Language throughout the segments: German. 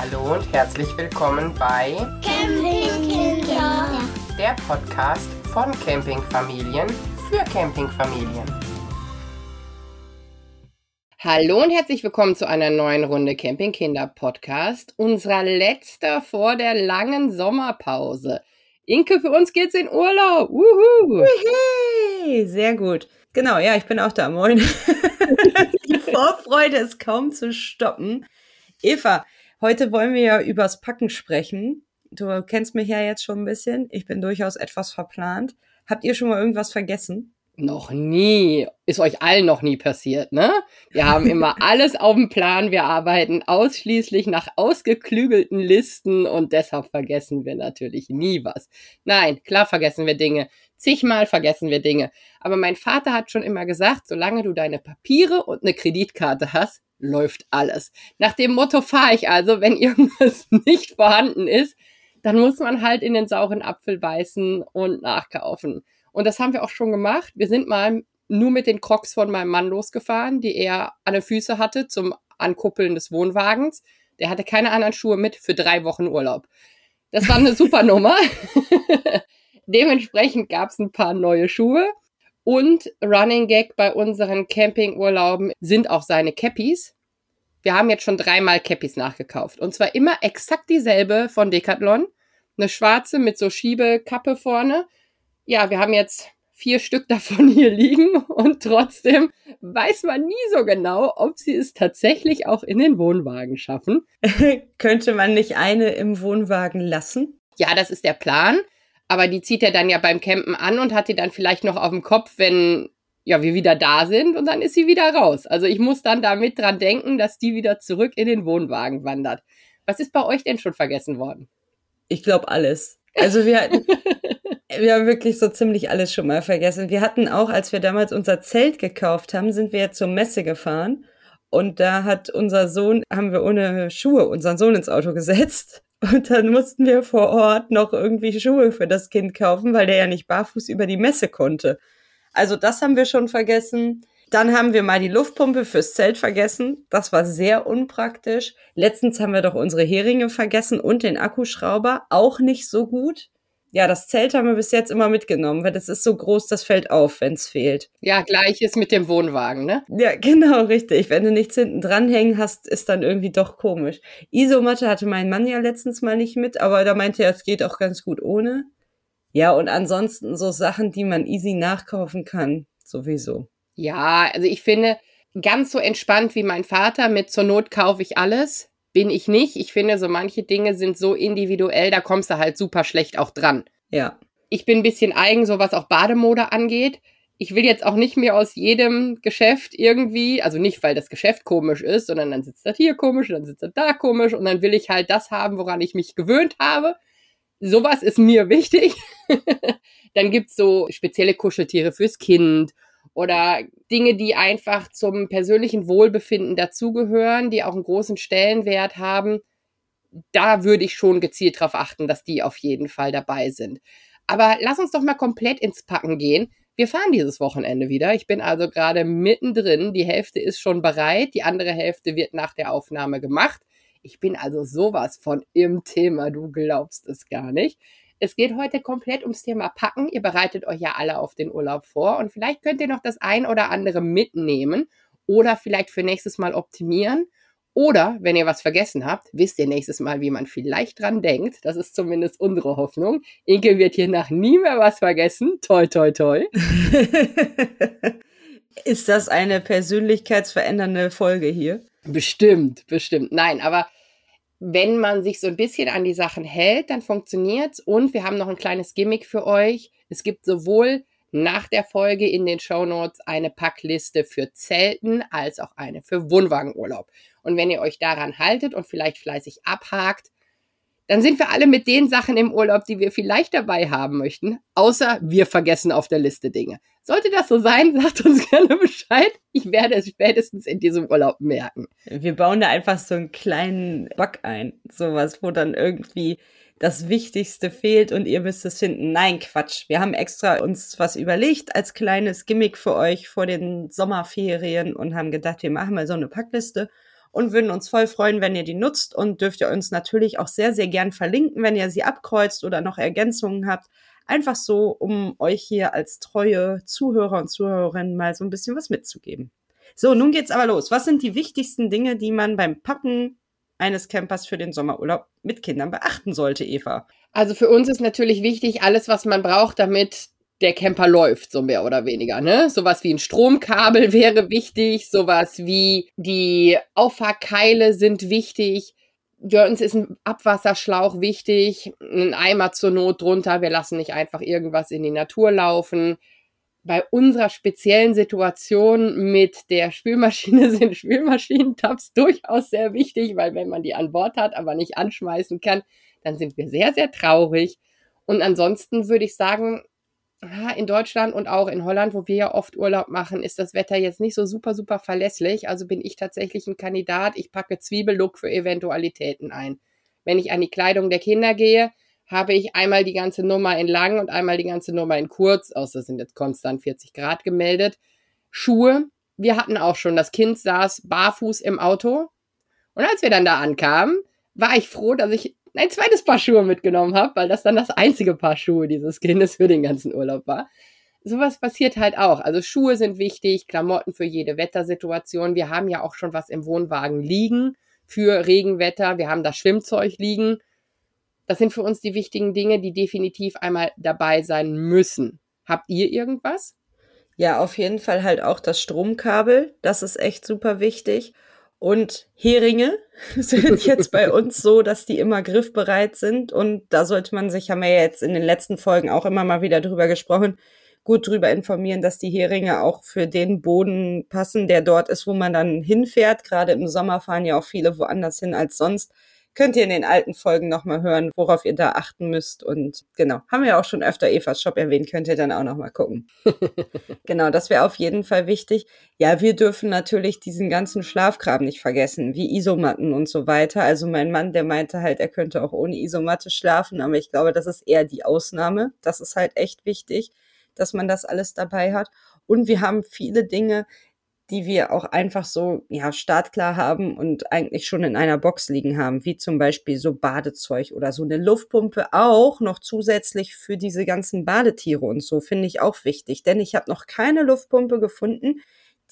Hallo und herzlich willkommen bei Campingkinder. der Podcast von Campingfamilien für Campingfamilien. Hallo und herzlich willkommen zu einer neuen Runde Campingkinder Podcast, unserer letzter vor der langen Sommerpause. Inke, für uns geht's in Urlaub. Wuhu. Hey, sehr gut. Genau, ja, ich bin auch da. Moin. Die Vorfreude ist kaum zu stoppen. Eva, heute wollen wir ja übers Packen sprechen. Du kennst mich ja jetzt schon ein bisschen. Ich bin durchaus etwas verplant. Habt ihr schon mal irgendwas vergessen? Noch nie. Ist euch allen noch nie passiert, ne? Wir haben immer alles auf dem Plan. Wir arbeiten ausschließlich nach ausgeklügelten Listen und deshalb vergessen wir natürlich nie was. Nein, klar vergessen wir Dinge. Zigmal vergessen wir Dinge. Aber mein Vater hat schon immer gesagt, solange du deine Papiere und eine Kreditkarte hast, läuft alles. Nach dem Motto fahre ich also, wenn irgendwas nicht vorhanden ist, dann muss man halt in den sauren Apfel beißen und nachkaufen. Und das haben wir auch schon gemacht. Wir sind mal nur mit den Crocs von meinem Mann losgefahren, die er an den Füßen hatte zum Ankuppeln des Wohnwagens. Der hatte keine anderen Schuhe mit für drei Wochen Urlaub. Das war eine super Nummer. Dementsprechend gab es ein paar neue Schuhe. Und Running Gag bei unseren Campingurlauben sind auch seine Cappies. Wir haben jetzt schon dreimal Cappies nachgekauft. Und zwar immer exakt dieselbe von Decathlon. Eine schwarze mit so Schiebekappe vorne. Ja, wir haben jetzt vier Stück davon hier liegen und trotzdem weiß man nie so genau, ob sie es tatsächlich auch in den Wohnwagen schaffen. Könnte man nicht eine im Wohnwagen lassen? Ja, das ist der Plan. Aber die zieht er dann ja beim Campen an und hat die dann vielleicht noch auf dem Kopf, wenn ja, wir wieder da sind und dann ist sie wieder raus. Also ich muss dann damit dran denken, dass die wieder zurück in den Wohnwagen wandert. Was ist bei euch denn schon vergessen worden? Ich glaube alles. Also wir hatten, wir haben wirklich so ziemlich alles schon mal vergessen. Wir hatten auch, als wir damals unser Zelt gekauft haben, sind wir zur Messe gefahren. Und da hat unser Sohn, haben wir ohne Schuhe unseren Sohn ins Auto gesetzt. Und dann mussten wir vor Ort noch irgendwie Schuhe für das Kind kaufen, weil der ja nicht barfuß über die Messe konnte. Also das haben wir schon vergessen. Dann haben wir mal die Luftpumpe fürs Zelt vergessen. Das war sehr unpraktisch. Letztens haben wir doch unsere Heringe vergessen und den Akkuschrauber. Auch nicht so gut. Ja, das Zelt haben wir bis jetzt immer mitgenommen, weil das ist so groß, das fällt auf, wenn es fehlt. Ja, gleiches mit dem Wohnwagen, ne? Ja, genau, richtig. Wenn du nichts hinten dranhängen hast, ist dann irgendwie doch komisch. Isomatte hatte mein Mann ja letztens mal nicht mit, aber da meinte er, es geht auch ganz gut ohne. Ja, und ansonsten so Sachen, die man easy nachkaufen kann, sowieso. Ja, also ich finde, ganz so entspannt wie mein Vater mit zur Not kaufe ich alles, bin ich nicht. Ich finde, so manche Dinge sind so individuell, da kommst du halt super schlecht auch dran. Ja. Ich bin ein bisschen eigen, so was auch Bademode angeht. Ich will jetzt auch nicht mehr aus jedem Geschäft irgendwie, also nicht, weil das Geschäft komisch ist, sondern dann sitzt das hier komisch, dann sitzt das da komisch und dann will ich halt das haben, woran ich mich gewöhnt habe. Sowas ist mir wichtig. dann gibt's so spezielle Kuscheltiere fürs Kind oder Dinge, die einfach zum persönlichen Wohlbefinden dazugehören, die auch einen großen Stellenwert haben. Da würde ich schon gezielt darauf achten, dass die auf jeden Fall dabei sind. Aber lass uns doch mal komplett ins Packen gehen. Wir fahren dieses Wochenende wieder. Ich bin also gerade mittendrin. Die Hälfte ist schon bereit. Die andere Hälfte wird nach der Aufnahme gemacht. Ich bin also sowas von im Thema. Du glaubst es gar nicht. Es geht heute komplett ums Thema Packen. Ihr bereitet euch ja alle auf den Urlaub vor und vielleicht könnt ihr noch das ein oder andere mitnehmen oder vielleicht für nächstes Mal optimieren. Oder wenn ihr was vergessen habt, wisst ihr nächstes Mal, wie man vielleicht dran denkt. Das ist zumindest unsere Hoffnung. Inke wird hier nach nie mehr was vergessen. Toi, toi, toi. ist das eine persönlichkeitsverändernde Folge hier? Bestimmt, bestimmt. Nein, aber wenn man sich so ein bisschen an die Sachen hält, dann funktioniert's. Und wir haben noch ein kleines Gimmick für euch. Es gibt sowohl nach der Folge in den Show Notes eine Packliste für Zelten als auch eine für Wohnwagenurlaub. Und wenn ihr euch daran haltet und vielleicht fleißig abhakt, dann sind wir alle mit den Sachen im Urlaub, die wir vielleicht dabei haben möchten, außer wir vergessen auf der Liste Dinge. Sollte das so sein, sagt uns gerne Bescheid. Ich werde es spätestens in diesem Urlaub merken. Wir bauen da einfach so einen kleinen Bug ein. Sowas, wo dann irgendwie das Wichtigste fehlt und ihr müsst es finden. Nein, Quatsch. Wir haben extra uns was überlegt als kleines Gimmick für euch vor den Sommerferien und haben gedacht, wir machen mal so eine Packliste und würden uns voll freuen, wenn ihr die nutzt und dürft ihr uns natürlich auch sehr, sehr gern verlinken, wenn ihr sie abkreuzt oder noch Ergänzungen habt. Einfach so, um euch hier als treue Zuhörer und Zuhörerinnen mal so ein bisschen was mitzugeben. So, nun geht's aber los. Was sind die wichtigsten Dinge, die man beim Packen eines Campers für den Sommerurlaub mit Kindern beachten sollte, Eva? Also für uns ist natürlich wichtig, alles, was man braucht, damit der Camper läuft, so mehr oder weniger. Ne? Sowas wie ein Stromkabel wäre wichtig, sowas wie die Auffahrkeile sind wichtig. Für uns ist ein Abwasserschlauch wichtig, ein Eimer zur Not drunter. Wir lassen nicht einfach irgendwas in die Natur laufen. Bei unserer speziellen Situation mit der Spülmaschine sind Spülmaschinentabs durchaus sehr wichtig, weil wenn man die an Bord hat, aber nicht anschmeißen kann, dann sind wir sehr, sehr traurig. Und ansonsten würde ich sagen, in Deutschland und auch in Holland, wo wir ja oft Urlaub machen, ist das Wetter jetzt nicht so super, super verlässlich. Also bin ich tatsächlich ein Kandidat. Ich packe Zwiebellook für Eventualitäten ein. Wenn ich an die Kleidung der Kinder gehe, habe ich einmal die ganze Nummer in lang und einmal die ganze Nummer in kurz, außer sind jetzt konstant 40 Grad gemeldet. Schuhe. Wir hatten auch schon, das Kind saß barfuß im Auto. Und als wir dann da ankamen, war ich froh, dass ich ein zweites Paar Schuhe mitgenommen habe, weil das dann das einzige Paar Schuhe dieses Kindes für den ganzen Urlaub war. Sowas passiert halt auch. Also Schuhe sind wichtig, Klamotten für jede Wettersituation. Wir haben ja auch schon was im Wohnwagen liegen für Regenwetter. Wir haben das Schwimmzeug liegen. Das sind für uns die wichtigen Dinge, die definitiv einmal dabei sein müssen. Habt ihr irgendwas? Ja, auf jeden Fall halt auch das Stromkabel. Das ist echt super wichtig. Und Heringe sind jetzt bei uns so, dass die immer griffbereit sind. Und da sollte man sich, haben wir ja jetzt in den letzten Folgen auch immer mal wieder drüber gesprochen, gut drüber informieren, dass die Heringe auch für den Boden passen, der dort ist, wo man dann hinfährt. Gerade im Sommer fahren ja auch viele woanders hin als sonst. Könnt ihr in den alten Folgen nochmal hören, worauf ihr da achten müsst. Und genau, haben wir auch schon öfter Evas Shop erwähnt, könnt ihr dann auch nochmal gucken. genau, das wäre auf jeden Fall wichtig. Ja, wir dürfen natürlich diesen ganzen Schlafkram nicht vergessen, wie Isomatten und so weiter. Also mein Mann, der meinte halt, er könnte auch ohne Isomatte schlafen, aber ich glaube, das ist eher die Ausnahme. Das ist halt echt wichtig, dass man das alles dabei hat. Und wir haben viele Dinge, die wir auch einfach so, ja, startklar haben und eigentlich schon in einer Box liegen haben, wie zum Beispiel so Badezeug oder so eine Luftpumpe auch noch zusätzlich für diese ganzen Badetiere und so, finde ich auch wichtig. Denn ich habe noch keine Luftpumpe gefunden,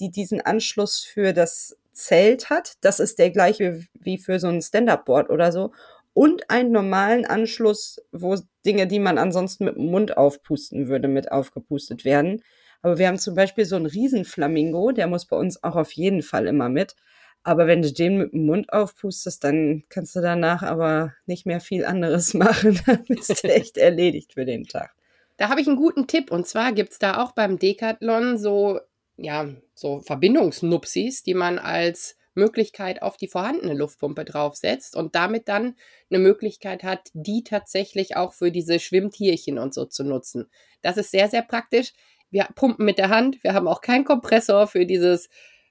die diesen Anschluss für das Zelt hat. Das ist der gleiche wie für so ein Stand-Up-Board oder so. Und einen normalen Anschluss, wo Dinge, die man ansonsten mit dem Mund aufpusten würde, mit aufgepustet werden. Aber wir haben zum Beispiel so einen Riesenflamingo, der muss bei uns auch auf jeden Fall immer mit. Aber wenn du den mit dem Mund aufpustest, dann kannst du danach aber nicht mehr viel anderes machen. Dann bist du echt erledigt für den Tag. Da habe ich einen guten Tipp. Und zwar gibt es da auch beim Decathlon so, ja, so Verbindungsnupsis, die man als Möglichkeit auf die vorhandene Luftpumpe draufsetzt und damit dann eine Möglichkeit hat, die tatsächlich auch für diese Schwimmtierchen und so zu nutzen. Das ist sehr, sehr praktisch. Wir pumpen mit der Hand. Wir haben auch keinen Kompressor für dieses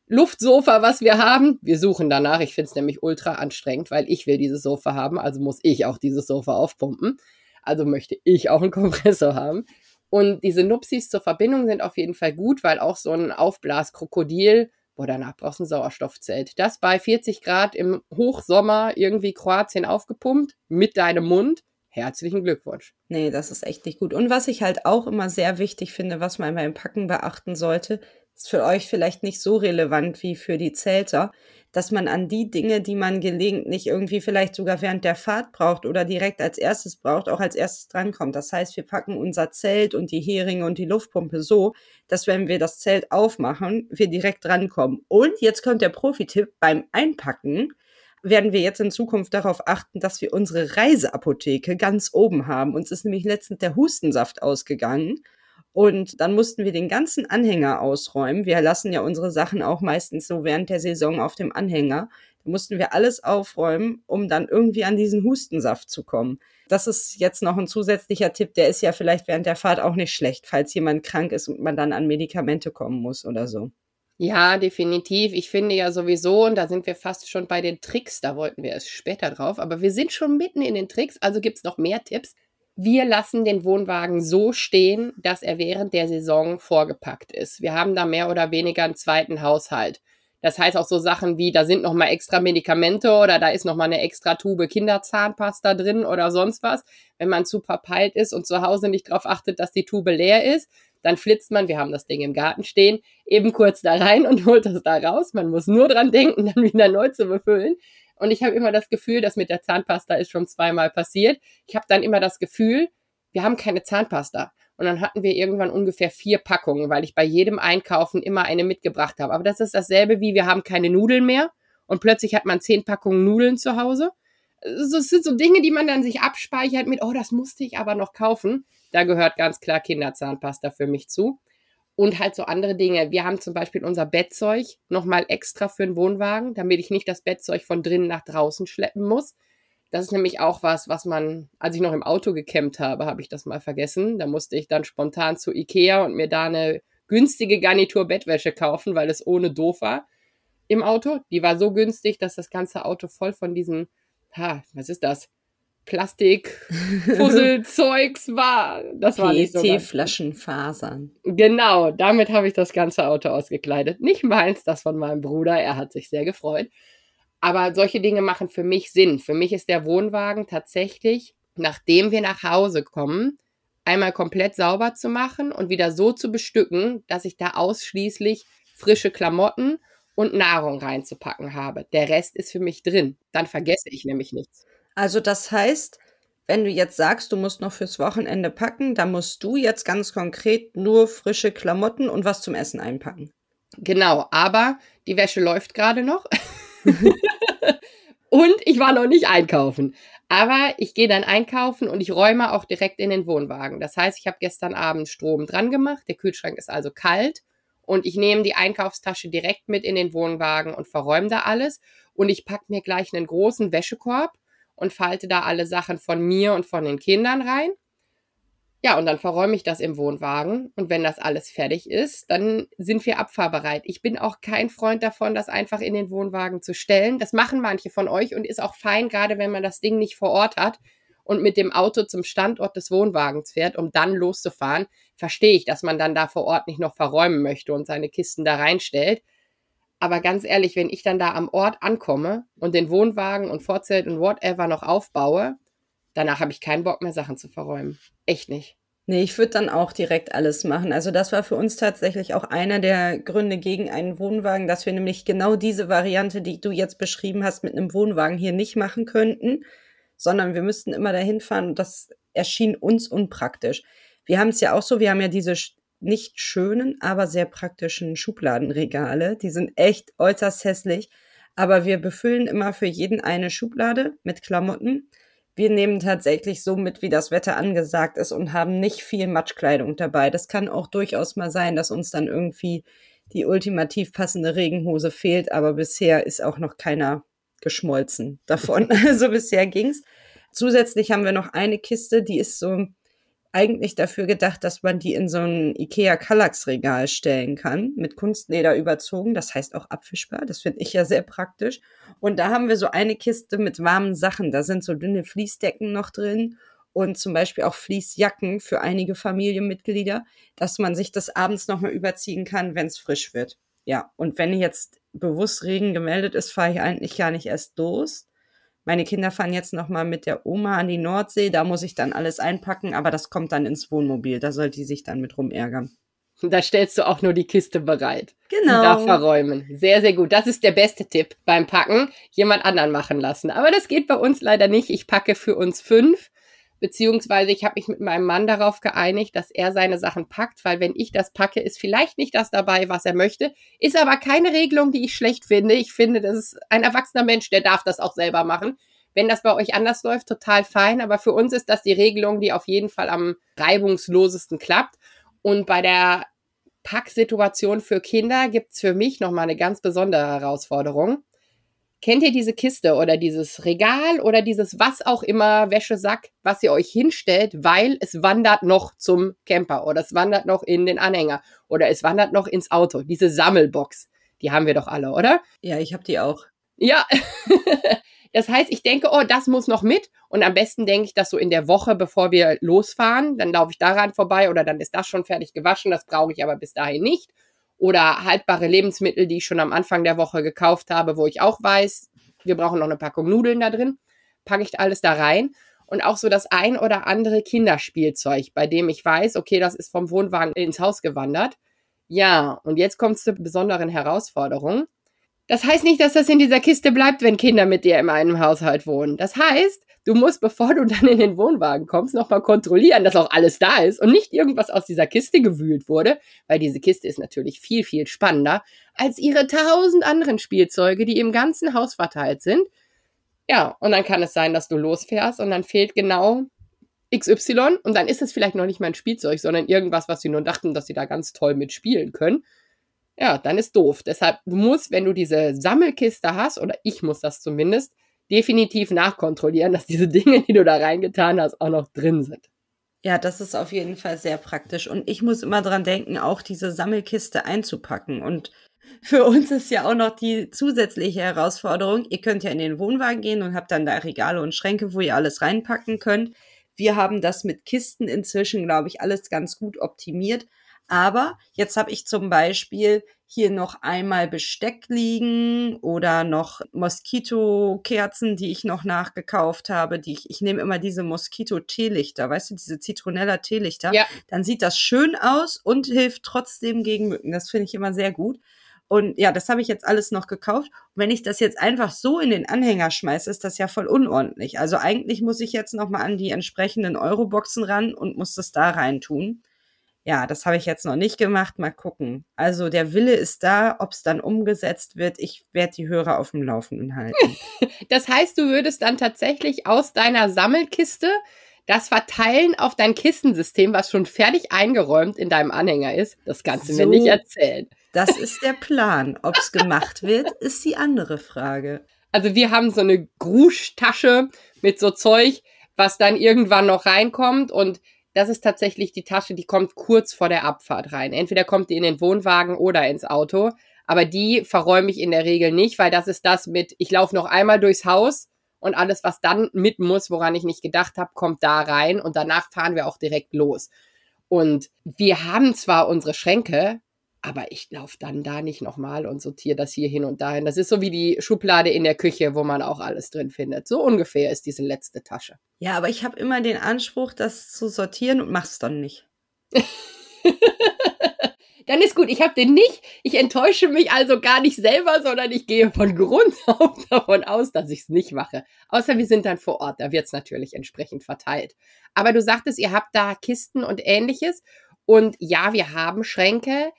Luftsofa, was wir haben. Wir suchen danach. Ich finde es nämlich ultra anstrengend, weil ich will dieses Sofa haben. Also muss ich auch dieses Sofa aufpumpen. Also möchte ich auch einen Kompressor haben. Und diese Nupsis zur Verbindung sind auf jeden Fall gut, weil auch so ein Aufblaskrokodil, boah, danach brauchst du ein Sauerstoffzelt. Das bei 40 Grad im Hochsommer irgendwie Kroatien aufgepumpt mit deinem Mund herzlichen Glückwunsch. Nee, das ist echt nicht gut. Und was ich halt auch immer sehr wichtig finde, was man beim Packen beachten sollte, ist für euch vielleicht nicht so relevant wie für die Zelter, dass man an die Dinge, die man gelegentlich irgendwie vielleicht sogar während der Fahrt braucht oder direkt als erstes braucht, auch als erstes drankommt. Das heißt, wir packen unser Zelt und die Heringe und die Luftpumpe so, dass wenn wir das Zelt aufmachen, wir direkt drankommen. Und jetzt kommt der Profi-Tipp beim Einpacken werden wir jetzt in Zukunft darauf achten, dass wir unsere Reiseapotheke ganz oben haben. Uns ist nämlich letztens der Hustensaft ausgegangen. Und dann mussten wir den ganzen Anhänger ausräumen. Wir lassen ja unsere Sachen auch meistens so während der Saison auf dem Anhänger. Da mussten wir alles aufräumen, um dann irgendwie an diesen Hustensaft zu kommen. Das ist jetzt noch ein zusätzlicher Tipp. Der ist ja vielleicht während der Fahrt auch nicht schlecht, falls jemand krank ist und man dann an Medikamente kommen muss oder so. Ja, definitiv. Ich finde ja sowieso, und da sind wir fast schon bei den Tricks, da wollten wir erst später drauf, aber wir sind schon mitten in den Tricks, also gibt es noch mehr Tipps. Wir lassen den Wohnwagen so stehen, dass er während der Saison vorgepackt ist. Wir haben da mehr oder weniger einen zweiten Haushalt. Das heißt auch so Sachen wie, da sind noch mal extra Medikamente oder da ist noch mal eine extra Tube Kinderzahnpasta drin oder sonst was. Wenn man zu verpeilt ist und zu Hause nicht darauf achtet, dass die Tube leer ist, dann flitzt man, wir haben das Ding im Garten stehen, eben kurz da rein und holt das da raus. Man muss nur dran denken, dann wieder neu zu befüllen. Und ich habe immer das Gefühl, dass mit der Zahnpasta ist schon zweimal passiert. Ich habe dann immer das Gefühl, wir haben keine Zahnpasta. Und dann hatten wir irgendwann ungefähr vier Packungen, weil ich bei jedem Einkaufen immer eine mitgebracht habe. Aber das ist dasselbe wie wir haben keine Nudeln mehr und plötzlich hat man zehn Packungen Nudeln zu Hause. Das sind so Dinge, die man dann sich abspeichert mit, oh, das musste ich aber noch kaufen. Da gehört ganz klar Kinderzahnpasta für mich zu. Und halt so andere Dinge. Wir haben zum Beispiel unser Bettzeug nochmal extra für den Wohnwagen, damit ich nicht das Bettzeug von drinnen nach draußen schleppen muss. Das ist nämlich auch was, was man, als ich noch im Auto gekämmt habe, habe ich das mal vergessen. Da musste ich dann spontan zu Ikea und mir da eine günstige Garnitur Bettwäsche kaufen, weil es ohne doof war im Auto. Die war so günstig, dass das ganze Auto voll von diesen, ha, was ist das? Plastik-Puzzlezeugs war. Das war nicht so PET-Flaschenfasern. Genau, damit habe ich das ganze Auto ausgekleidet. Nicht meins, das von meinem Bruder. Er hat sich sehr gefreut. Aber solche Dinge machen für mich Sinn. Für mich ist der Wohnwagen tatsächlich, nachdem wir nach Hause kommen, einmal komplett sauber zu machen und wieder so zu bestücken, dass ich da ausschließlich frische Klamotten und Nahrung reinzupacken habe. Der Rest ist für mich drin. Dann vergesse ich nämlich nichts. Also das heißt, wenn du jetzt sagst, du musst noch fürs Wochenende packen, dann musst du jetzt ganz konkret nur frische Klamotten und was zum Essen einpacken. Genau, aber die Wäsche läuft gerade noch. und ich war noch nicht einkaufen. Aber ich gehe dann einkaufen und ich räume auch direkt in den Wohnwagen. Das heißt, ich habe gestern Abend Strom dran gemacht. Der Kühlschrank ist also kalt. Und ich nehme die Einkaufstasche direkt mit in den Wohnwagen und verräume da alles. Und ich packe mir gleich einen großen Wäschekorb und falte da alle Sachen von mir und von den Kindern rein. Ja, und dann verräume ich das im Wohnwagen. Und wenn das alles fertig ist, dann sind wir abfahrbereit. Ich bin auch kein Freund davon, das einfach in den Wohnwagen zu stellen. Das machen manche von euch und ist auch fein, gerade wenn man das Ding nicht vor Ort hat und mit dem Auto zum Standort des Wohnwagens fährt, um dann loszufahren. Verstehe ich, dass man dann da vor Ort nicht noch verräumen möchte und seine Kisten da reinstellt. Aber ganz ehrlich, wenn ich dann da am Ort ankomme und den Wohnwagen und Vorzelt und whatever noch aufbaue, danach habe ich keinen Bock mehr, Sachen zu verräumen. Echt nicht. Nee, ich würde dann auch direkt alles machen. Also das war für uns tatsächlich auch einer der Gründe gegen einen Wohnwagen, dass wir nämlich genau diese Variante, die du jetzt beschrieben hast, mit einem Wohnwagen hier nicht machen könnten, sondern wir müssten immer dahin fahren und das erschien uns unpraktisch. Wir haben es ja auch so, wir haben ja diese nicht schönen, aber sehr praktischen Schubladenregale. Die sind echt äußerst hässlich, aber wir befüllen immer für jeden eine Schublade mit Klamotten wir nehmen tatsächlich so mit, wie das Wetter angesagt ist und haben nicht viel Matschkleidung dabei. Das kann auch durchaus mal sein, dass uns dann irgendwie die ultimativ passende Regenhose fehlt, aber bisher ist auch noch keiner geschmolzen davon. Also bisher ging's. Zusätzlich haben wir noch eine Kiste, die ist so eigentlich dafür gedacht, dass man die in so ein Ikea Kallax Regal stellen kann, mit Kunstleder überzogen. Das heißt auch abfischbar. Das finde ich ja sehr praktisch. Und da haben wir so eine Kiste mit warmen Sachen. Da sind so dünne Fließdecken noch drin und zum Beispiel auch Fließjacken für einige Familienmitglieder, dass man sich das abends nochmal überziehen kann, wenn es frisch wird. Ja, und wenn jetzt bewusst Regen gemeldet ist, fahre ich eigentlich gar nicht erst los meine Kinder fahren jetzt noch mal mit der Oma an die Nordsee. Da muss ich dann alles einpacken, aber das kommt dann ins Wohnmobil. Da soll die sich dann mit rumärgern. Da stellst du auch nur die Kiste bereit. Genau. Da verräumen. Sehr, sehr gut. Das ist der beste Tipp beim Packen. Jemand anderen machen lassen. Aber das geht bei uns leider nicht. Ich packe für uns fünf. Beziehungsweise ich habe mich mit meinem Mann darauf geeinigt, dass er seine Sachen packt, weil wenn ich das packe, ist vielleicht nicht das dabei, was er möchte. Ist aber keine Regelung, die ich schlecht finde. Ich finde, das ist ein erwachsener Mensch, der darf das auch selber machen. Wenn das bei euch anders läuft, total fein. Aber für uns ist das die Regelung, die auf jeden Fall am reibungslosesten klappt. Und bei der Packsituation für Kinder gibt's für mich nochmal eine ganz besondere Herausforderung. Kennt ihr diese Kiste oder dieses Regal oder dieses was auch immer Wäschesack, was ihr euch hinstellt, weil es wandert noch zum Camper oder es wandert noch in den Anhänger oder es wandert noch ins Auto. Diese Sammelbox, die haben wir doch alle, oder? Ja, ich habe die auch. Ja. das heißt, ich denke, oh, das muss noch mit und am besten denke ich das so in der Woche, bevor wir losfahren, dann laufe ich daran vorbei oder dann ist das schon fertig gewaschen, das brauche ich aber bis dahin nicht oder haltbare Lebensmittel, die ich schon am Anfang der Woche gekauft habe, wo ich auch weiß, wir brauchen noch eine Packung Nudeln da drin, packe ich alles da rein. Und auch so das ein oder andere Kinderspielzeug, bei dem ich weiß, okay, das ist vom Wohnwagen ins Haus gewandert. Ja, und jetzt kommt es zur besonderen Herausforderung. Das heißt nicht, dass das in dieser Kiste bleibt, wenn Kinder mit dir in einem Haushalt wohnen. Das heißt, du musst, bevor du dann in den Wohnwagen kommst, nochmal kontrollieren, dass auch alles da ist und nicht irgendwas aus dieser Kiste gewühlt wurde, weil diese Kiste ist natürlich viel, viel spannender als ihre tausend anderen Spielzeuge, die im ganzen Haus verteilt sind. Ja, und dann kann es sein, dass du losfährst und dann fehlt genau XY und dann ist es vielleicht noch nicht mal ein Spielzeug, sondern irgendwas, was sie nur dachten, dass sie da ganz toll mitspielen können. Ja, dann ist doof. Deshalb, du musst, wenn du diese Sammelkiste hast, oder ich muss das zumindest, definitiv nachkontrollieren, dass diese Dinge, die du da reingetan hast, auch noch drin sind. Ja, das ist auf jeden Fall sehr praktisch. Und ich muss immer dran denken, auch diese Sammelkiste einzupacken. Und für uns ist ja auch noch die zusätzliche Herausforderung, ihr könnt ja in den Wohnwagen gehen und habt dann da Regale und Schränke, wo ihr alles reinpacken könnt. Wir haben das mit Kisten inzwischen, glaube ich, alles ganz gut optimiert. Aber jetzt habe ich zum Beispiel hier noch einmal Besteck liegen oder noch Moskitokerzen, die ich noch nachgekauft habe. Die ich, ich nehme immer diese Moskito-Teelichter, weißt du, diese Zitronella-Teelichter. Ja. Dann sieht das schön aus und hilft trotzdem gegen Mücken. Das finde ich immer sehr gut. Und ja, das habe ich jetzt alles noch gekauft. Und wenn ich das jetzt einfach so in den Anhänger schmeiße, ist das ja voll unordentlich. Also eigentlich muss ich jetzt noch mal an die entsprechenden Euroboxen ran und muss das da rein tun. Ja, das habe ich jetzt noch nicht gemacht. Mal gucken. Also der Wille ist da, ob es dann umgesetzt wird. Ich werde die Hörer auf dem Laufenden halten. das heißt, du würdest dann tatsächlich aus deiner Sammelkiste das verteilen auf dein Kistensystem, was schon fertig eingeräumt in deinem Anhänger ist. Das kannst du so, mir nicht erzählen. Das ist der Plan. Ob es gemacht wird, ist die andere Frage. Also wir haben so eine Gruschtasche mit so Zeug, was dann irgendwann noch reinkommt und das ist tatsächlich die Tasche, die kommt kurz vor der Abfahrt rein. Entweder kommt die in den Wohnwagen oder ins Auto. Aber die verräume ich in der Regel nicht, weil das ist das mit, ich laufe noch einmal durchs Haus und alles, was dann mit muss, woran ich nicht gedacht habe, kommt da rein und danach fahren wir auch direkt los. Und wir haben zwar unsere Schränke, aber ich laufe dann da nicht nochmal und sortiere das hier hin und dahin. Das ist so wie die Schublade in der Küche, wo man auch alles drin findet. So ungefähr ist diese letzte Tasche. Ja, aber ich habe immer den Anspruch, das zu sortieren und mach's dann nicht. dann ist gut. Ich habe den nicht. Ich enttäusche mich also gar nicht selber, sondern ich gehe von Grund auf davon aus, dass ich es nicht mache. Außer wir sind dann vor Ort. Da wird es natürlich entsprechend verteilt. Aber du sagtest, ihr habt da Kisten und ähnliches. Und ja, wir haben Schränke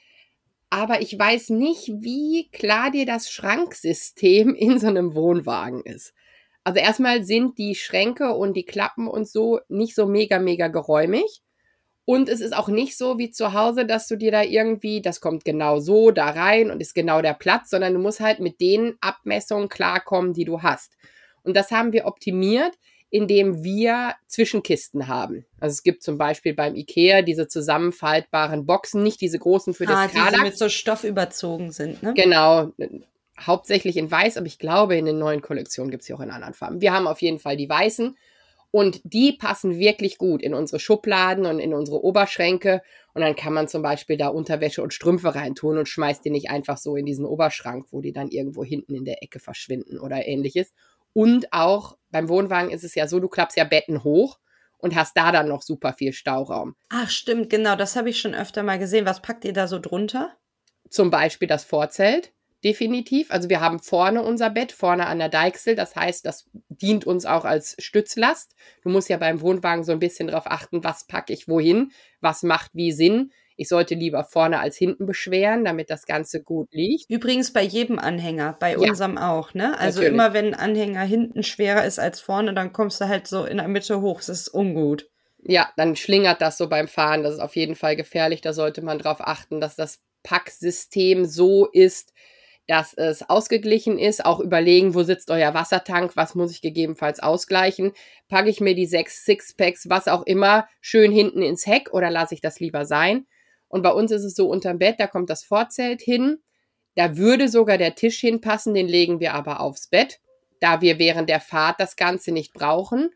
aber ich weiß nicht, wie klar dir das Schranksystem in so einem Wohnwagen ist. Also erstmal sind die Schränke und die Klappen und so nicht so mega, mega geräumig. Und es ist auch nicht so wie zu Hause, dass du dir da irgendwie, das kommt genau so da rein und ist genau der Platz, sondern du musst halt mit den Abmessungen klarkommen, die du hast. Und das haben wir optimiert, indem wir Zwischenkisten haben. Also es gibt zum Beispiel beim Ikea diese zusammenfaltbaren Boxen, nicht diese großen für das ah, die mit so Stoff überzogen sind, ne? Genau, hauptsächlich in weiß, aber ich glaube, in den neuen Kollektionen gibt es sie auch in anderen Farben. Wir haben auf jeden Fall die weißen und die passen wirklich gut in unsere Schubladen und in unsere Oberschränke. Und dann kann man zum Beispiel da Unterwäsche und Strümpfe reintun und schmeißt die nicht einfach so in diesen Oberschrank, wo die dann irgendwo hinten in der Ecke verschwinden oder ähnliches. Und auch beim Wohnwagen ist es ja so, du klappst ja Betten hoch und hast da dann noch super viel Stauraum. Ach, stimmt, genau, das habe ich schon öfter mal gesehen. Was packt ihr da so drunter? Zum Beispiel das Vorzelt, definitiv. Also wir haben vorne unser Bett, vorne an der Deichsel. Das heißt, das dient uns auch als Stützlast. Du musst ja beim Wohnwagen so ein bisschen darauf achten, was packe ich wohin, was macht wie Sinn ich sollte lieber vorne als hinten beschweren, damit das Ganze gut liegt. Übrigens bei jedem Anhänger, bei ja. unserem auch, ne? Also Natürlich. immer wenn ein Anhänger hinten schwerer ist als vorne, dann kommst du halt so in der Mitte hoch. Das ist ungut. Ja, dann schlingert das so beim Fahren. Das ist auf jeden Fall gefährlich. Da sollte man darauf achten, dass das Packsystem so ist, dass es ausgeglichen ist. Auch überlegen, wo sitzt euer Wassertank, was muss ich gegebenenfalls ausgleichen. Packe ich mir die sechs Sixpacks, was auch immer, schön hinten ins Heck oder lasse ich das lieber sein? Und bei uns ist es so unterm Bett, da kommt das Vorzelt hin. Da würde sogar der Tisch hinpassen, den legen wir aber aufs Bett, da wir während der Fahrt das Ganze nicht brauchen.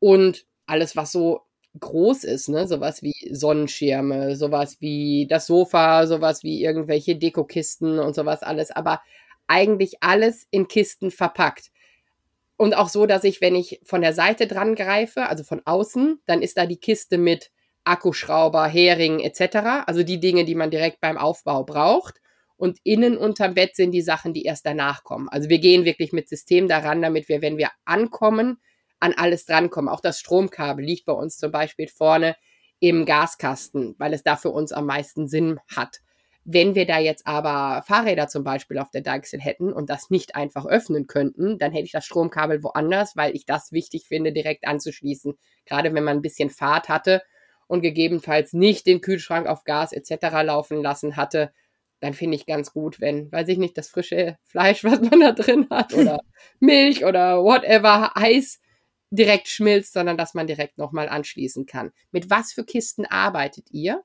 Und alles, was so groß ist, ne? Sowas wie Sonnenschirme, sowas wie das Sofa, sowas wie irgendwelche Dekokisten und sowas alles, aber eigentlich alles in Kisten verpackt. Und auch so, dass ich, wenn ich von der Seite dran greife, also von außen, dann ist da die Kiste mit Akkuschrauber, Hering etc. Also die Dinge, die man direkt beim Aufbau braucht. Und innen unterm Bett sind die Sachen, die erst danach kommen. Also wir gehen wirklich mit System daran, damit wir, wenn wir ankommen, an alles drankommen. Auch das Stromkabel liegt bei uns zum Beispiel vorne im Gaskasten, weil es da für uns am meisten Sinn hat. Wenn wir da jetzt aber Fahrräder zum Beispiel auf der Deichsel hätten und das nicht einfach öffnen könnten, dann hätte ich das Stromkabel woanders, weil ich das wichtig finde, direkt anzuschließen. Gerade wenn man ein bisschen Fahrt hatte und gegebenenfalls nicht den Kühlschrank auf Gas etc. laufen lassen hatte, dann finde ich ganz gut, wenn, weiß ich nicht, das frische Fleisch, was man da drin hat oder Milch oder whatever, Eis direkt schmilzt, sondern dass man direkt nochmal anschließen kann. Mit was für Kisten arbeitet ihr?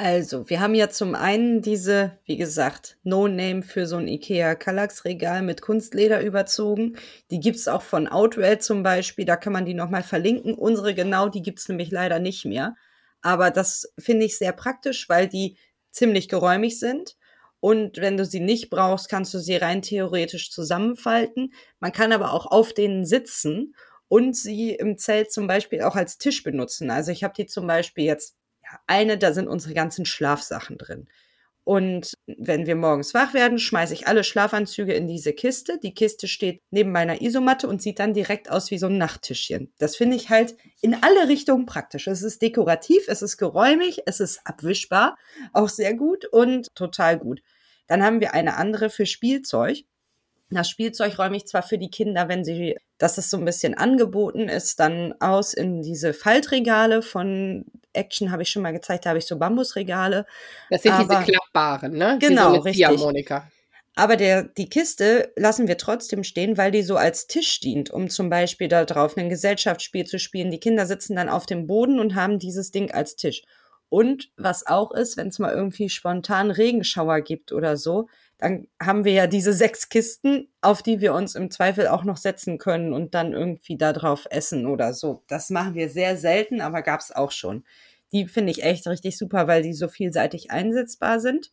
Also, wir haben ja zum einen diese, wie gesagt, No-Name für so ein IKEA Kallax-Regal mit Kunstleder überzogen. Die gibt's auch von Outwell zum Beispiel, da kann man die nochmal verlinken. Unsere genau, die gibt's nämlich leider nicht mehr. Aber das finde ich sehr praktisch, weil die ziemlich geräumig sind. Und wenn du sie nicht brauchst, kannst du sie rein theoretisch zusammenfalten. Man kann aber auch auf denen sitzen und sie im Zelt zum Beispiel auch als Tisch benutzen. Also ich habe die zum Beispiel jetzt eine, da sind unsere ganzen Schlafsachen drin. Und wenn wir morgens wach werden, schmeiße ich alle Schlafanzüge in diese Kiste. Die Kiste steht neben meiner Isomatte und sieht dann direkt aus wie so ein Nachttischchen. Das finde ich halt in alle Richtungen praktisch. Es ist dekorativ, es ist geräumig, es ist abwischbar, auch sehr gut und total gut. Dann haben wir eine andere für Spielzeug. Das Spielzeug räume ich zwar für die Kinder, wenn sie, dass es so ein bisschen angeboten ist, dann aus in diese Faltregale von Action habe ich schon mal gezeigt, da habe ich so Bambusregale. Das sind aber, diese klappbaren, ne? Genau, so richtig. Aber der, die Kiste lassen wir trotzdem stehen, weil die so als Tisch dient, um zum Beispiel da drauf ein Gesellschaftsspiel zu spielen. Die Kinder sitzen dann auf dem Boden und haben dieses Ding als Tisch. Und was auch ist, wenn es mal irgendwie spontan Regenschauer gibt oder so, dann haben wir ja diese sechs Kisten, auf die wir uns im Zweifel auch noch setzen können und dann irgendwie da drauf essen oder so. Das machen wir sehr selten, aber gab's auch schon. Die finde ich echt richtig super, weil die so vielseitig einsetzbar sind.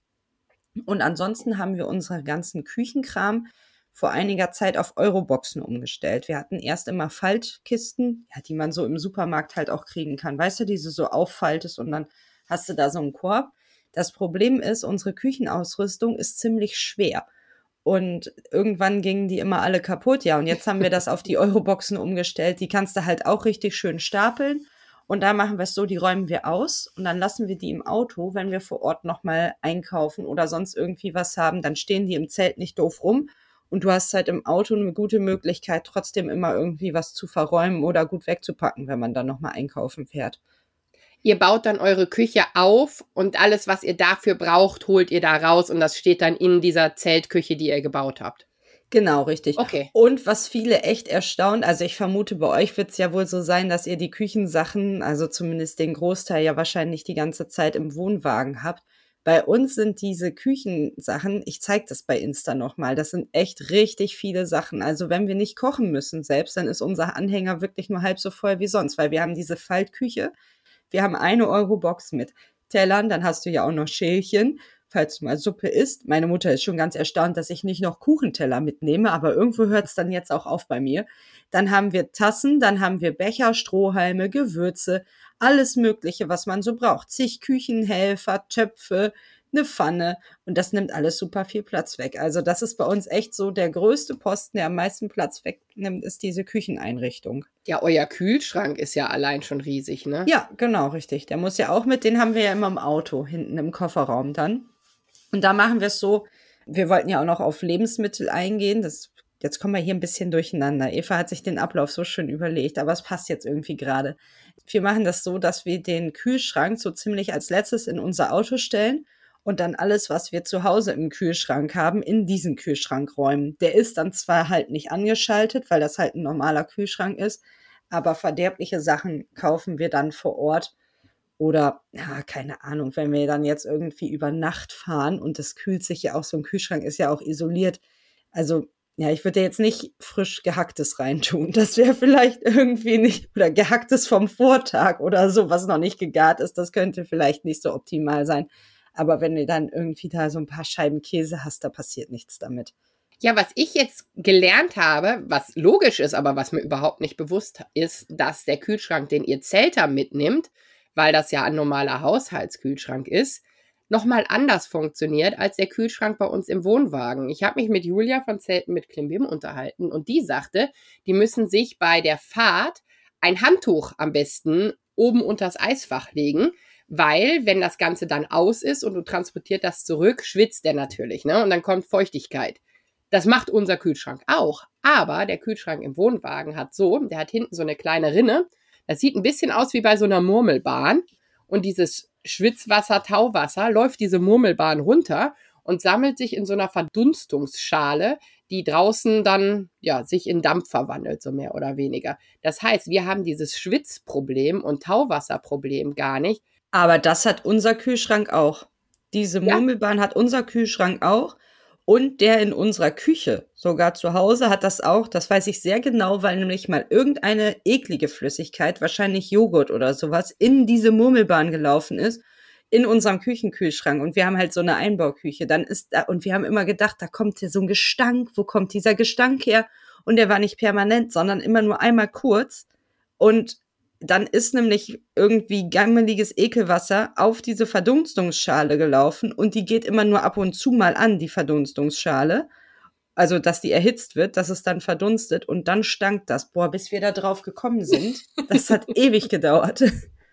Und ansonsten haben wir unsere ganzen Küchenkram vor einiger Zeit auf Euroboxen umgestellt. Wir hatten erst immer Faltkisten, ja, die man so im Supermarkt halt auch kriegen kann. Weißt du, diese so auffaltest und dann hast du da so einen Korb. Das Problem ist, unsere Küchenausrüstung ist ziemlich schwer. Und irgendwann gingen die immer alle kaputt. Ja, und jetzt haben wir das auf die Euroboxen umgestellt. Die kannst du halt auch richtig schön stapeln. Und da machen wir es so, die räumen wir aus und dann lassen wir die im Auto, wenn wir vor Ort nochmal einkaufen oder sonst irgendwie was haben, dann stehen die im Zelt nicht doof rum. Und du hast halt im Auto eine gute Möglichkeit, trotzdem immer irgendwie was zu verräumen oder gut wegzupacken, wenn man dann nochmal einkaufen fährt. Ihr baut dann eure Küche auf und alles, was ihr dafür braucht, holt ihr da raus und das steht dann in dieser Zeltküche, die ihr gebaut habt. Genau, richtig. Okay. Und was viele echt erstaunt, also ich vermute, bei euch wird es ja wohl so sein, dass ihr die Küchensachen, also zumindest den Großteil ja wahrscheinlich die ganze Zeit im Wohnwagen habt. Bei uns sind diese Küchensachen, ich zeige das bei Insta nochmal, das sind echt richtig viele Sachen. Also wenn wir nicht kochen müssen selbst, dann ist unser Anhänger wirklich nur halb so voll wie sonst, weil wir haben diese Faltküche, wir haben eine Euro-Box mit Tellern, dann hast du ja auch noch Schälchen, falls du mal Suppe isst. Meine Mutter ist schon ganz erstaunt, dass ich nicht noch Kuchenteller mitnehme, aber irgendwo hört es dann jetzt auch auf bei mir. Dann haben wir Tassen, dann haben wir Becher, Strohhalme, Gewürze, alles Mögliche, was man so braucht. Zig Küchenhelfer, Töpfe, eine Pfanne und das nimmt alles super viel Platz weg. Also das ist bei uns echt so der größte Posten, der am meisten Platz wegnimmt, ist diese Kücheneinrichtung. Ja, euer Kühlschrank ist ja allein schon riesig, ne? Ja, genau, richtig. Der muss ja auch mit, den haben wir ja immer im Auto, hinten im Kofferraum dann. Und da machen wir es so, wir wollten ja auch noch auf Lebensmittel eingehen, das Jetzt kommen wir hier ein bisschen durcheinander. Eva hat sich den Ablauf so schön überlegt, aber es passt jetzt irgendwie gerade. Wir machen das so, dass wir den Kühlschrank so ziemlich als letztes in unser Auto stellen und dann alles, was wir zu Hause im Kühlschrank haben, in diesen Kühlschrank räumen. Der ist dann zwar halt nicht angeschaltet, weil das halt ein normaler Kühlschrank ist, aber verderbliche Sachen kaufen wir dann vor Ort. Oder, ja, keine Ahnung, wenn wir dann jetzt irgendwie über Nacht fahren und es kühlt sich ja auch, so ein Kühlschrank ist ja auch isoliert. Also ja, ich würde jetzt nicht frisch gehacktes reintun. Das wäre vielleicht irgendwie nicht, oder gehacktes vom Vortag oder so, was noch nicht gegart ist. Das könnte vielleicht nicht so optimal sein. Aber wenn du dann irgendwie da so ein paar Scheiben Käse hast, da passiert nichts damit. Ja, was ich jetzt gelernt habe, was logisch ist, aber was mir überhaupt nicht bewusst ist, dass der Kühlschrank, den ihr Zelter mitnimmt, weil das ja ein normaler Haushaltskühlschrank ist, nochmal anders funktioniert als der Kühlschrank bei uns im Wohnwagen. Ich habe mich mit Julia von Zelten mit Klimbim unterhalten und die sagte, die müssen sich bei der Fahrt ein Handtuch am besten oben unters Eisfach legen, weil wenn das Ganze dann aus ist und du transportiert das zurück, schwitzt der natürlich, ne? Und dann kommt Feuchtigkeit. Das macht unser Kühlschrank auch, aber der Kühlschrank im Wohnwagen hat so, der hat hinten so eine kleine Rinne. Das sieht ein bisschen aus wie bei so einer Murmelbahn und dieses Schwitzwasser, Tauwasser läuft diese Murmelbahn runter und sammelt sich in so einer Verdunstungsschale, die draußen dann ja sich in Dampf verwandelt, so mehr oder weniger. Das heißt, wir haben dieses Schwitzproblem und Tauwasserproblem gar nicht. Aber das hat unser Kühlschrank auch. Diese Murmelbahn ja. hat unser Kühlschrank auch. Und der in unserer Küche, sogar zu Hause, hat das auch. Das weiß ich sehr genau, weil nämlich mal irgendeine eklige Flüssigkeit, wahrscheinlich Joghurt oder sowas, in diese Murmelbahn gelaufen ist in unserem Küchenkühlschrank und wir haben halt so eine Einbauküche, dann ist da, und wir haben immer gedacht, da kommt hier so ein Gestank, wo kommt dieser Gestank her? Und der war nicht permanent, sondern immer nur einmal kurz. Und dann ist nämlich irgendwie gammeliges Ekelwasser auf diese Verdunstungsschale gelaufen und die geht immer nur ab und zu mal an, die Verdunstungsschale. Also, dass die erhitzt wird, dass es dann verdunstet und dann stank das. Boah, bis wir da drauf gekommen sind, das hat ewig gedauert.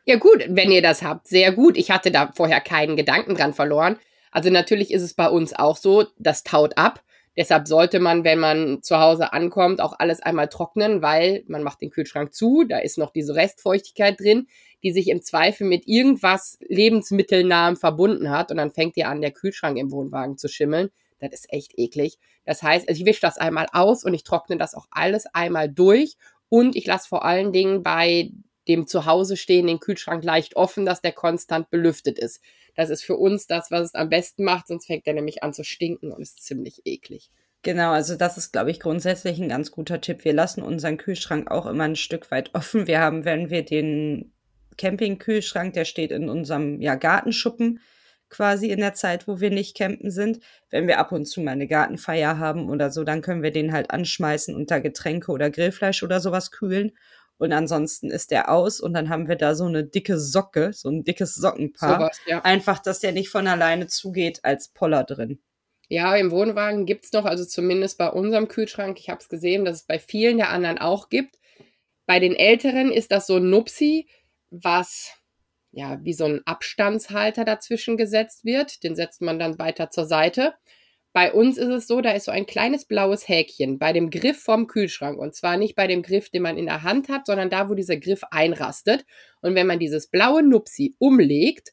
Ja gut, wenn ihr das habt, sehr gut. Ich hatte da vorher keinen Gedanken dran verloren. Also natürlich ist es bei uns auch so, das taut ab. Deshalb sollte man, wenn man zu Hause ankommt, auch alles einmal trocknen, weil man macht den Kühlschrank zu, da ist noch diese Restfeuchtigkeit drin, die sich im Zweifel mit irgendwas lebensmittelnahem verbunden hat und dann fängt ihr an, der Kühlschrank im Wohnwagen zu schimmeln. Das ist echt eklig. Das heißt, also ich wische das einmal aus und ich trockne das auch alles einmal durch und ich lasse vor allen Dingen bei dem zu Hause stehenden Kühlschrank leicht offen, dass der konstant belüftet ist. Das ist für uns das, was es am besten macht, sonst fängt er nämlich an zu stinken und ist ziemlich eklig. Genau, also das ist, glaube ich, grundsätzlich ein ganz guter Tipp. Wir lassen unseren Kühlschrank auch immer ein Stück weit offen. Wir haben, wenn wir den Campingkühlschrank, der steht in unserem ja, Gartenschuppen quasi in der Zeit, wo wir nicht campen sind. Wenn wir ab und zu mal eine Gartenfeier haben oder so, dann können wir den halt anschmeißen und da Getränke oder Grillfleisch oder sowas kühlen und ansonsten ist der aus und dann haben wir da so eine dicke Socke, so ein dickes Sockenpaar. So was, ja. Einfach, dass der nicht von alleine zugeht als Poller drin. Ja, im Wohnwagen gibt es noch, also zumindest bei unserem Kühlschrank, ich habe es gesehen, dass es bei vielen der anderen auch gibt. Bei den Älteren ist das so ein Nupsi, was ja wie so ein Abstandshalter dazwischen gesetzt wird. Den setzt man dann weiter zur Seite. Bei uns ist es so, da ist so ein kleines blaues Häkchen bei dem Griff vom Kühlschrank. Und zwar nicht bei dem Griff, den man in der Hand hat, sondern da, wo dieser Griff einrastet. Und wenn man dieses blaue Nupsi umlegt,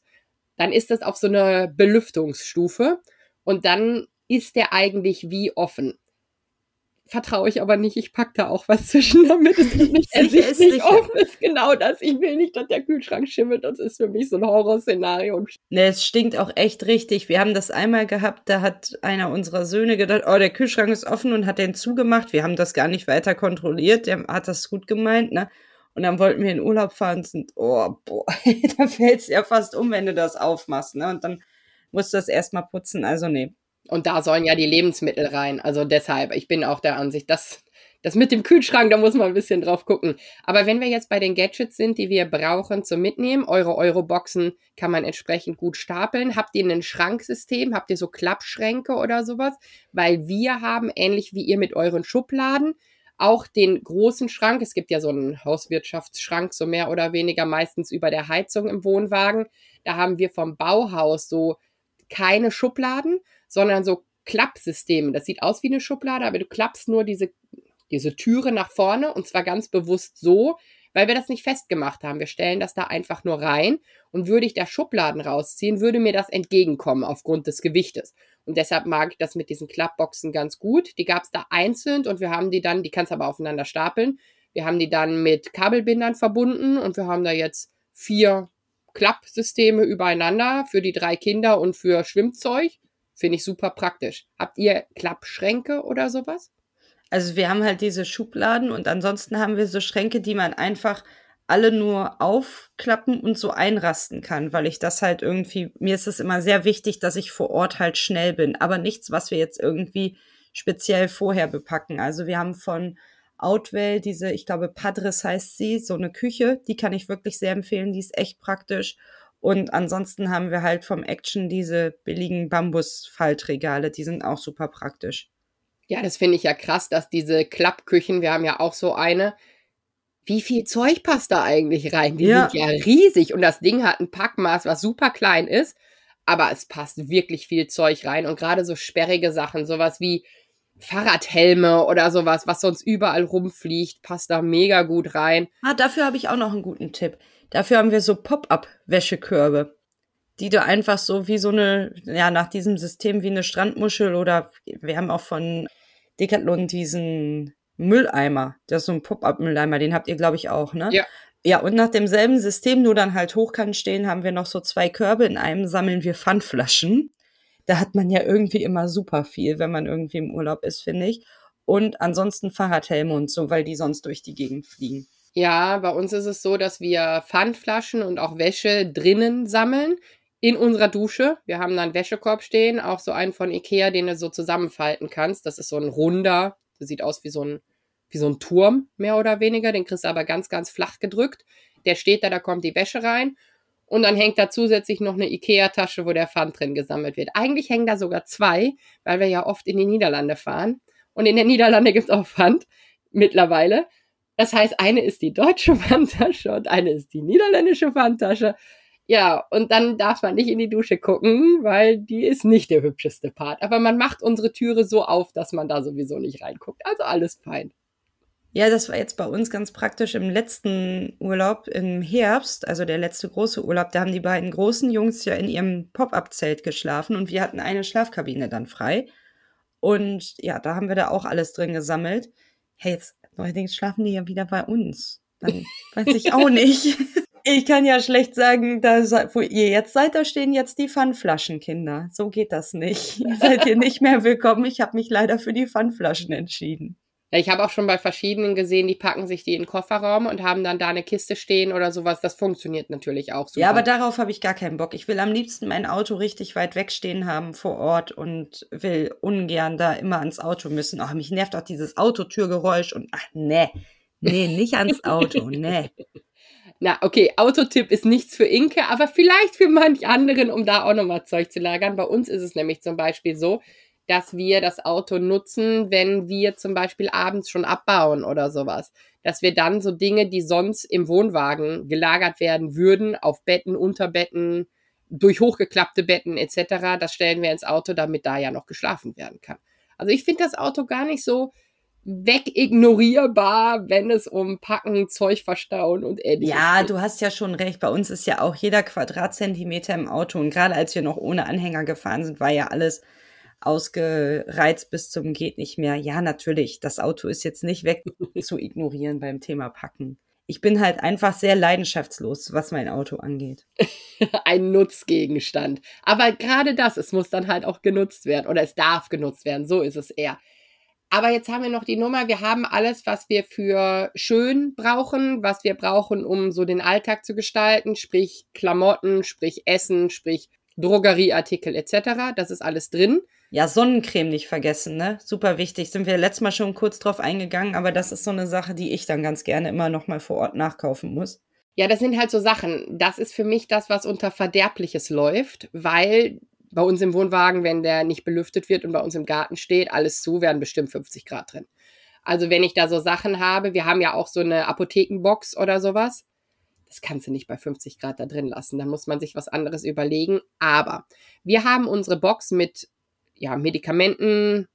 dann ist das auf so eine Belüftungsstufe. Und dann ist der eigentlich wie offen vertraue ich aber nicht. Ich packe da auch was zwischen, damit es nicht ersichtlich offen ist. Genau das. Ich will nicht, dass der Kühlschrank schimmelt. Das ist für mich so ein Horrorszenario. Ne, es stinkt auch echt richtig. Wir haben das einmal gehabt, da hat einer unserer Söhne gedacht, oh, der Kühlschrank ist offen und hat den zugemacht. Wir haben das gar nicht weiter kontrolliert. Der hat das gut gemeint, ne? Und dann wollten wir in Urlaub fahren und sind, oh, boah, da fällt's ja fast um, wenn du das aufmachst, ne? Und dann musst du das erstmal putzen. Also nee, und da sollen ja die Lebensmittel rein. Also deshalb, ich bin auch der Ansicht, dass das mit dem Kühlschrank, da muss man ein bisschen drauf gucken. Aber wenn wir jetzt bei den Gadgets sind, die wir brauchen zum Mitnehmen, eure Euroboxen kann man entsprechend gut stapeln. Habt ihr ein Schranksystem? Habt ihr so Klappschränke oder sowas? Weil wir haben, ähnlich wie ihr mit euren Schubladen, auch den großen Schrank. Es gibt ja so einen Hauswirtschaftsschrank, so mehr oder weniger meistens über der Heizung im Wohnwagen. Da haben wir vom Bauhaus so keine Schubladen, sondern so Klappsysteme. Das sieht aus wie eine Schublade, aber du klappst nur diese, diese Türe nach vorne und zwar ganz bewusst so, weil wir das nicht festgemacht haben. Wir stellen das da einfach nur rein und würde ich da Schubladen rausziehen, würde mir das entgegenkommen aufgrund des Gewichtes. Und deshalb mag ich das mit diesen Klappboxen ganz gut. Die gab es da einzeln und wir haben die dann, die kannst du aber aufeinander stapeln. Wir haben die dann mit Kabelbindern verbunden und wir haben da jetzt vier Klappsysteme übereinander für die drei Kinder und für Schwimmzeug. Finde ich super praktisch. Habt ihr Klappschränke oder sowas? Also wir haben halt diese Schubladen und ansonsten haben wir so Schränke, die man einfach alle nur aufklappen und so einrasten kann, weil ich das halt irgendwie, mir ist es immer sehr wichtig, dass ich vor Ort halt schnell bin, aber nichts, was wir jetzt irgendwie speziell vorher bepacken. Also wir haben von Outwell diese, ich glaube Padres heißt sie, so eine Küche, die kann ich wirklich sehr empfehlen, die ist echt praktisch. Und ansonsten haben wir halt vom Action diese billigen Bambusfaltregale, die sind auch super praktisch. Ja, das finde ich ja krass, dass diese Klappküchen, wir haben ja auch so eine, wie viel Zeug passt da eigentlich rein? Die ja. sind ja riesig und das Ding hat ein Packmaß, was super klein ist, aber es passt wirklich viel Zeug rein und gerade so sperrige Sachen, sowas wie Fahrradhelme oder sowas, was sonst überall rumfliegt, passt da mega gut rein. Ah, dafür habe ich auch noch einen guten Tipp. Dafür haben wir so Pop-up-Wäschekörbe, die du einfach so wie so eine, ja, nach diesem System wie eine Strandmuschel oder wir haben auch von Decathlon diesen Mülleimer. Das ist so ein Pop-up-Mülleimer, den habt ihr, glaube ich, auch, ne? Ja. Ja, und nach demselben System, nur dann halt hochkant stehen, haben wir noch so zwei Körbe. In einem sammeln wir Pfandflaschen. Da hat man ja irgendwie immer super viel, wenn man irgendwie im Urlaub ist, finde ich. Und ansonsten Fahrradhelme und so, weil die sonst durch die Gegend fliegen. Ja, bei uns ist es so, dass wir Pfandflaschen und auch Wäsche drinnen sammeln in unserer Dusche. Wir haben da einen Wäschekorb stehen, auch so einen von Ikea, den du so zusammenfalten kannst. Das ist so ein runder, das sieht aus wie so ein, wie so ein Turm, mehr oder weniger. Den kriegst du aber ganz, ganz flach gedrückt. Der steht da, da kommt die Wäsche rein. Und dann hängt da zusätzlich noch eine Ikea-Tasche, wo der Pfand drin gesammelt wird. Eigentlich hängen da sogar zwei, weil wir ja oft in die Niederlande fahren. Und in den Niederlande gibt's auch Pfand mittlerweile. Das heißt, eine ist die deutsche Pfandtasche und eine ist die niederländische Pfandtasche. Ja, und dann darf man nicht in die Dusche gucken, weil die ist nicht der hübscheste Part. Aber man macht unsere Türe so auf, dass man da sowieso nicht reinguckt. Also alles fein. Ja, das war jetzt bei uns ganz praktisch im letzten Urlaub im Herbst, also der letzte große Urlaub. Da haben die beiden großen Jungs ja in ihrem Pop-up-Zelt geschlafen und wir hatten eine Schlafkabine dann frei. Und ja, da haben wir da auch alles drin gesammelt. Hey, jetzt Neuerdings schlafen die ja wieder bei uns. Dann weiß ich auch nicht. Ich kann ja schlecht sagen, da, wo ihr jetzt seid, da stehen jetzt die Pfandflaschen, Kinder. So geht das nicht. Ihr seid hier nicht mehr willkommen. Ich habe mich leider für die Pfandflaschen entschieden. Ja, ich habe auch schon bei verschiedenen gesehen, die packen sich die in den Kofferraum und haben dann da eine Kiste stehen oder sowas. Das funktioniert natürlich auch super. Ja, aber darauf habe ich gar keinen Bock. Ich will am liebsten mein Auto richtig weit wegstehen haben vor Ort und will ungern da immer ans Auto müssen. Ach, mich nervt auch dieses Autotürgeräusch und ach, nee. Nee, nicht ans Auto, nee. Na, okay, Autotipp ist nichts für Inke, aber vielleicht für manch anderen, um da auch nochmal Zeug zu lagern. Bei uns ist es nämlich zum Beispiel so, dass wir das Auto nutzen, wenn wir zum Beispiel abends schon abbauen oder sowas. Dass wir dann so Dinge, die sonst im Wohnwagen gelagert werden würden, auf Betten, Unterbetten, durch hochgeklappte Betten etc., das stellen wir ins Auto, damit da ja noch geschlafen werden kann. Also ich finde das Auto gar nicht so wegignorierbar, wenn es um Packen, Zeug verstauen und ähnliches Ja, geht. du hast ja schon recht. Bei uns ist ja auch jeder Quadratzentimeter im Auto und gerade als wir noch ohne Anhänger gefahren sind, war ja alles ausgereizt bis zum geht nicht mehr. Ja, natürlich, das Auto ist jetzt nicht weg zu ignorieren beim Thema Packen. Ich bin halt einfach sehr leidenschaftslos, was mein Auto angeht. Ein Nutzgegenstand. Aber gerade das, es muss dann halt auch genutzt werden oder es darf genutzt werden, so ist es eher. Aber jetzt haben wir noch die Nummer, wir haben alles, was wir für schön brauchen, was wir brauchen, um so den Alltag zu gestalten, sprich Klamotten, sprich Essen, sprich Drogerieartikel etc. Das ist alles drin. Ja, Sonnencreme nicht vergessen, ne? Super wichtig. Sind wir letztes Mal schon kurz drauf eingegangen, aber das ist so eine Sache, die ich dann ganz gerne immer noch mal vor Ort nachkaufen muss. Ja, das sind halt so Sachen. Das ist für mich das, was unter Verderbliches läuft, weil bei uns im Wohnwagen, wenn der nicht belüftet wird und bei uns im Garten steht, alles zu, werden bestimmt 50 Grad drin. Also wenn ich da so Sachen habe, wir haben ja auch so eine Apothekenbox oder sowas. Das kannst du nicht bei 50 Grad da drin lassen. Da muss man sich was anderes überlegen. Aber wir haben unsere Box mit ja, Medikamenten,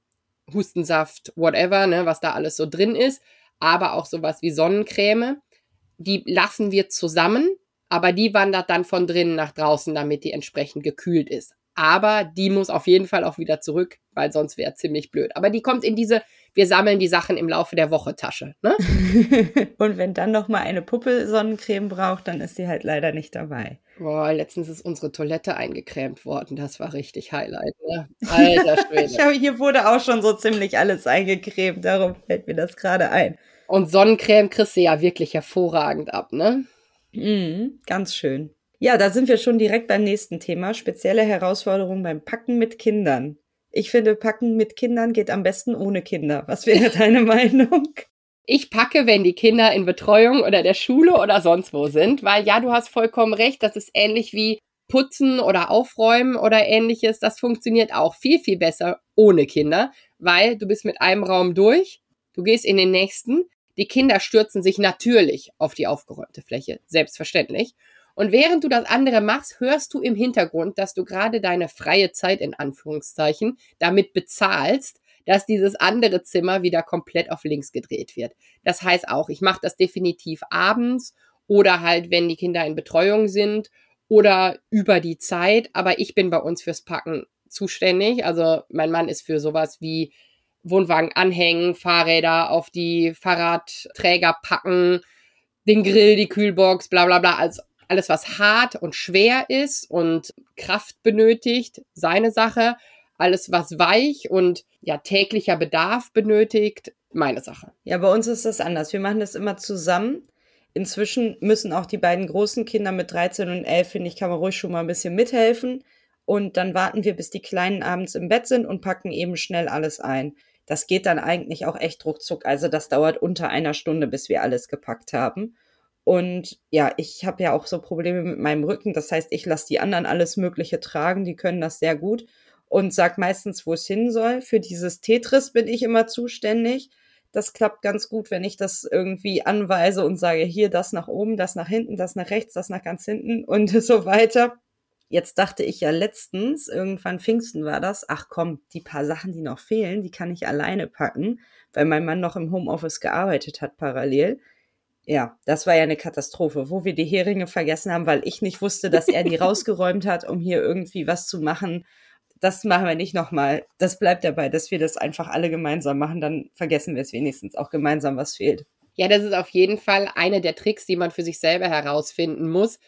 Hustensaft, whatever, ne, was da alles so drin ist, aber auch sowas wie Sonnencreme. Die lassen wir zusammen, aber die wandert dann von drinnen nach draußen, damit die entsprechend gekühlt ist. Aber die muss auf jeden Fall auch wieder zurück, weil sonst wäre ziemlich blöd. Aber die kommt in diese wir sammeln die Sachen im Laufe der Woche Tasche. Ne? und wenn dann noch mal eine Puppe Sonnencreme braucht, dann ist sie halt leider nicht dabei. Boah, letztens ist unsere Toilette eingecremt worden. Das war richtig Highlight. Ne? Alter Schwede. ich hab, hier wurde auch schon so ziemlich alles eingecremt. Darum fällt mir das gerade ein. Und Sonnencreme kriegst du ja wirklich hervorragend ab, ne? Mhm, ganz schön. Ja, da sind wir schon direkt beim nächsten Thema. Spezielle Herausforderungen beim Packen mit Kindern. Ich finde, Packen mit Kindern geht am besten ohne Kinder. Was wäre deine Meinung? Ich packe, wenn die Kinder in Betreuung oder der Schule oder sonst wo sind, weil ja, du hast vollkommen recht, das ist ähnlich wie Putzen oder Aufräumen oder ähnliches. Das funktioniert auch viel, viel besser ohne Kinder, weil du bist mit einem Raum durch, du gehst in den nächsten. Die Kinder stürzen sich natürlich auf die aufgeräumte Fläche, selbstverständlich. Und während du das andere machst, hörst du im Hintergrund, dass du gerade deine freie Zeit in Anführungszeichen damit bezahlst, dass dieses andere Zimmer wieder komplett auf links gedreht wird. Das heißt auch, ich mache das definitiv abends oder halt, wenn die Kinder in Betreuung sind oder über die Zeit. Aber ich bin bei uns fürs Packen zuständig. Also mein Mann ist für sowas wie Wohnwagen anhängen, Fahrräder auf die Fahrradträger packen, den Grill, die Kühlbox, bla bla bla. Also alles, was hart und schwer ist und Kraft benötigt, seine Sache. Alles, was weich und ja täglicher Bedarf benötigt, meine Sache. Ja, bei uns ist das anders. Wir machen das immer zusammen. Inzwischen müssen auch die beiden großen Kinder mit 13 und 11, finde ich, kann man ruhig schon mal ein bisschen mithelfen. Und dann warten wir, bis die Kleinen abends im Bett sind und packen eben schnell alles ein. Das geht dann eigentlich auch echt ruckzuck. Also das dauert unter einer Stunde, bis wir alles gepackt haben. Und ja, ich habe ja auch so Probleme mit meinem Rücken. Das heißt, ich lasse die anderen alles Mögliche tragen. Die können das sehr gut und sag meistens, wo es hin soll. Für dieses Tetris bin ich immer zuständig. Das klappt ganz gut, wenn ich das irgendwie anweise und sage, hier das nach oben, das nach hinten, das nach rechts, das nach ganz hinten und so weiter. Jetzt dachte ich ja letztens, irgendwann Pfingsten war das, ach komm, die paar Sachen, die noch fehlen, die kann ich alleine packen, weil mein Mann noch im Homeoffice gearbeitet hat parallel. Ja, das war ja eine Katastrophe, wo wir die Heringe vergessen haben, weil ich nicht wusste, dass er die rausgeräumt hat, um hier irgendwie was zu machen. Das machen wir nicht nochmal. Das bleibt dabei, dass wir das einfach alle gemeinsam machen. Dann vergessen wir es wenigstens auch gemeinsam, was fehlt. Ja, das ist auf jeden Fall eine der Tricks, die man für sich selber herausfinden muss,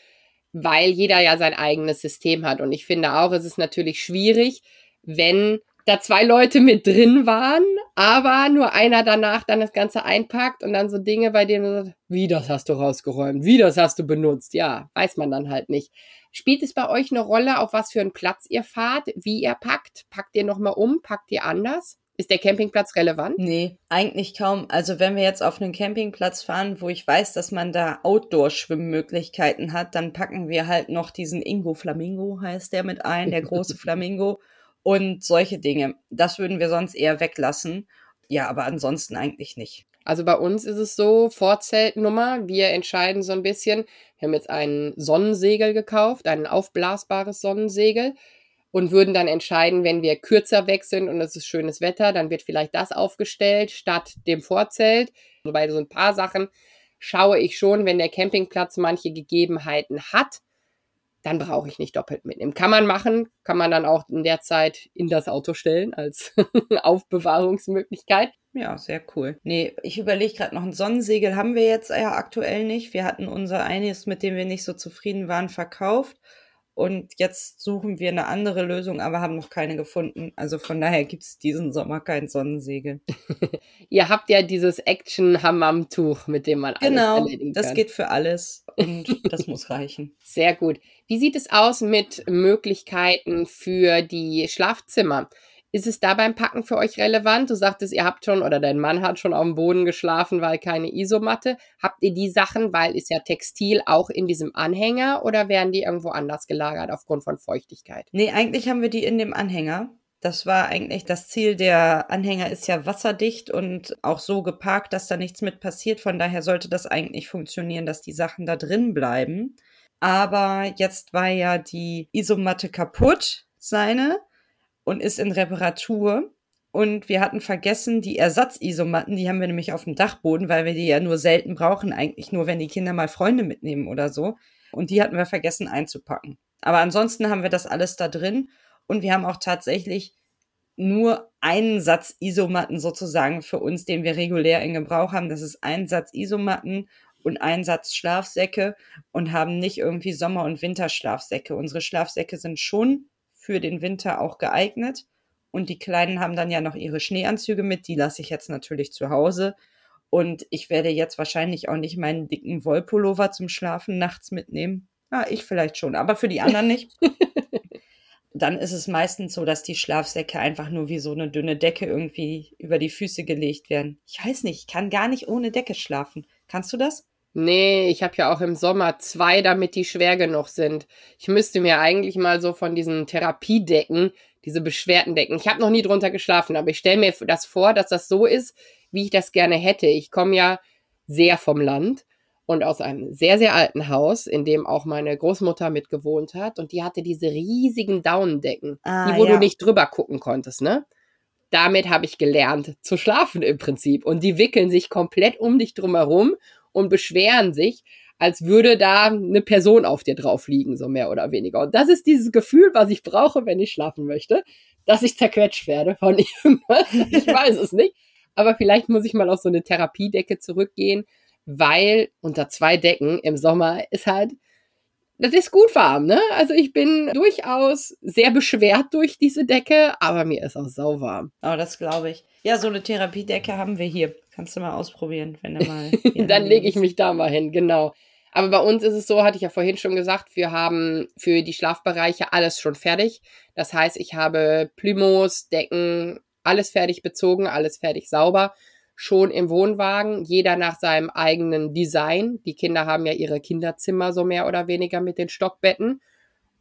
weil jeder ja sein eigenes System hat. Und ich finde auch, es ist natürlich schwierig, wenn da zwei Leute mit drin waren, aber nur einer danach dann das Ganze einpackt und dann so Dinge, bei denen man sagt, wie das hast du rausgeräumt, wie das hast du benutzt, ja, weiß man dann halt nicht. Spielt es bei euch eine Rolle, auf was für einen Platz ihr fahrt, wie ihr packt? Packt ihr nochmal um? Packt ihr anders? Ist der Campingplatz relevant? Nee, eigentlich kaum. Also wenn wir jetzt auf einen Campingplatz fahren, wo ich weiß, dass man da Outdoor-Schwimmmöglichkeiten hat, dann packen wir halt noch diesen Ingo Flamingo, heißt der mit ein, der große Flamingo und solche Dinge. Das würden wir sonst eher weglassen. Ja, aber ansonsten eigentlich nicht. Also bei uns ist es so, Vorzeltnummer, wir entscheiden so ein bisschen. Wir haben jetzt ein Sonnensegel gekauft, ein aufblasbares Sonnensegel und würden dann entscheiden, wenn wir kürzer weg sind und es ist schönes Wetter, dann wird vielleicht das aufgestellt statt dem Vorzelt. Bei so ein paar Sachen schaue ich schon, wenn der Campingplatz manche Gegebenheiten hat, dann brauche ich nicht doppelt mitnehmen. Kann man machen, kann man dann auch in der Zeit in das Auto stellen als Aufbewahrungsmöglichkeit. Ja, sehr cool. Nee, ich überlege gerade noch, ein Sonnensegel haben wir jetzt ja aktuell nicht. Wir hatten unser eines, mit dem wir nicht so zufrieden waren, verkauft. Und jetzt suchen wir eine andere Lösung, aber haben noch keine gefunden. Also von daher gibt es diesen Sommer kein Sonnensegel. Ihr habt ja dieses Action-Hammam-Tuch, mit dem man alles genau, erledigen kann. Genau, das geht für alles und das muss reichen. Sehr gut. Wie sieht es aus mit Möglichkeiten für die Schlafzimmer? Ist es da beim Packen für euch relevant? Du sagtest, ihr habt schon oder dein Mann hat schon auf dem Boden geschlafen, weil keine Isomatte. Habt ihr die Sachen, weil ist ja Textil auch in diesem Anhänger oder werden die irgendwo anders gelagert aufgrund von Feuchtigkeit? Nee, eigentlich haben wir die in dem Anhänger. Das war eigentlich das Ziel. Der Anhänger ist ja wasserdicht und auch so geparkt, dass da nichts mit passiert. Von daher sollte das eigentlich funktionieren, dass die Sachen da drin bleiben. Aber jetzt war ja die Isomatte kaputt, seine und ist in Reparatur. Und wir hatten vergessen, die Ersatzisomatten, die haben wir nämlich auf dem Dachboden, weil wir die ja nur selten brauchen, eigentlich nur, wenn die Kinder mal Freunde mitnehmen oder so. Und die hatten wir vergessen einzupacken. Aber ansonsten haben wir das alles da drin. Und wir haben auch tatsächlich nur einen Satz Isomatten sozusagen für uns, den wir regulär in Gebrauch haben. Das ist ein Satz Isomatten und ein Satz Schlafsäcke und haben nicht irgendwie Sommer- und Winterschlafsäcke. Unsere Schlafsäcke sind schon für den Winter auch geeignet. Und die Kleinen haben dann ja noch ihre Schneeanzüge mit. Die lasse ich jetzt natürlich zu Hause. Und ich werde jetzt wahrscheinlich auch nicht meinen dicken Wollpullover zum Schlafen nachts mitnehmen. Ja, ich vielleicht schon, aber für die anderen nicht. dann ist es meistens so, dass die Schlafsäcke einfach nur wie so eine dünne Decke irgendwie über die Füße gelegt werden. Ich weiß nicht, ich kann gar nicht ohne Decke schlafen. Kannst du das? Nee, ich habe ja auch im Sommer zwei, damit die schwer genug sind. Ich müsste mir eigentlich mal so von diesen Therapiedecken, diese beschwerten Decken. Ich habe noch nie drunter geschlafen, aber ich stelle mir das vor, dass das so ist, wie ich das gerne hätte. Ich komme ja sehr vom Land und aus einem sehr, sehr alten Haus, in dem auch meine Großmutter mit gewohnt hat. Und die hatte diese riesigen Daunendecken, Ah, die, wo ja. du nicht drüber gucken konntest, ne? Damit habe ich gelernt zu schlafen im Prinzip. Und die wickeln sich komplett um dich drumherum und beschweren sich, als würde da eine Person auf dir drauf liegen, so mehr oder weniger. Und das ist dieses Gefühl, was ich brauche, wenn ich schlafen möchte, dass ich zerquetscht werde von irgendwas. Ich weiß es nicht. Aber vielleicht muss ich mal auf so eine Therapiedecke zurückgehen, weil unter zwei Decken im Sommer ist halt, das ist gut warm, ne? Also ich bin durchaus sehr beschwert durch diese Decke, aber mir ist auch sauwarm. Oh, das glaube ich. Ja, so eine Therapiedecke haben wir hier. Kannst du mal ausprobieren, wenn du mal. Dann lege ich mich da mal hin, genau. Aber bei uns ist es so, hatte ich ja vorhin schon gesagt, wir haben für die Schlafbereiche alles schon fertig. Das heißt, ich habe Plümos, Decken, alles fertig bezogen, alles fertig sauber. Schon im Wohnwagen, jeder nach seinem eigenen Design. Die Kinder haben ja ihre Kinderzimmer so mehr oder weniger mit den Stockbetten.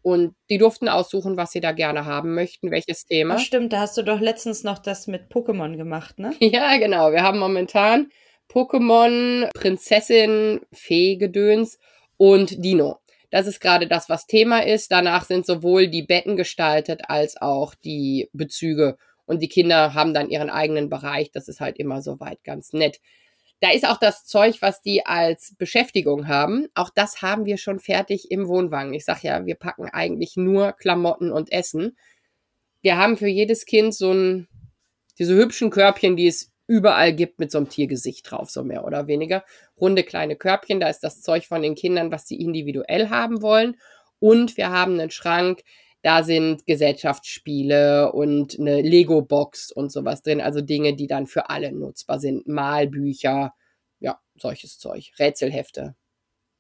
Und die durften aussuchen, was sie da gerne haben möchten, welches Thema. Ach, stimmt, da hast du doch letztens noch das mit Pokémon gemacht, ne? Ja, genau. Wir haben momentan Pokémon, Prinzessin, Fee-Gedöns und Dino. Das ist gerade das, was Thema ist. Danach sind sowohl die Betten gestaltet als auch die Bezüge. Und die Kinder haben dann ihren eigenen Bereich. Das ist halt immer soweit ganz nett. Da ist auch das Zeug, was die als Beschäftigung haben. Auch das haben wir schon fertig im Wohnwagen. Ich sag ja, wir packen eigentlich nur Klamotten und Essen. Wir haben für jedes Kind so ein, diese hübschen Körbchen, die es überall gibt mit so einem Tiergesicht drauf, so mehr oder weniger. Runde kleine Körbchen, da ist das Zeug von den Kindern, was sie individuell haben wollen. Und wir haben einen Schrank, da sind Gesellschaftsspiele und eine Lego-Box und sowas drin. Also Dinge, die dann für alle nutzbar sind. Malbücher, ja, solches Zeug. Rätselhefte.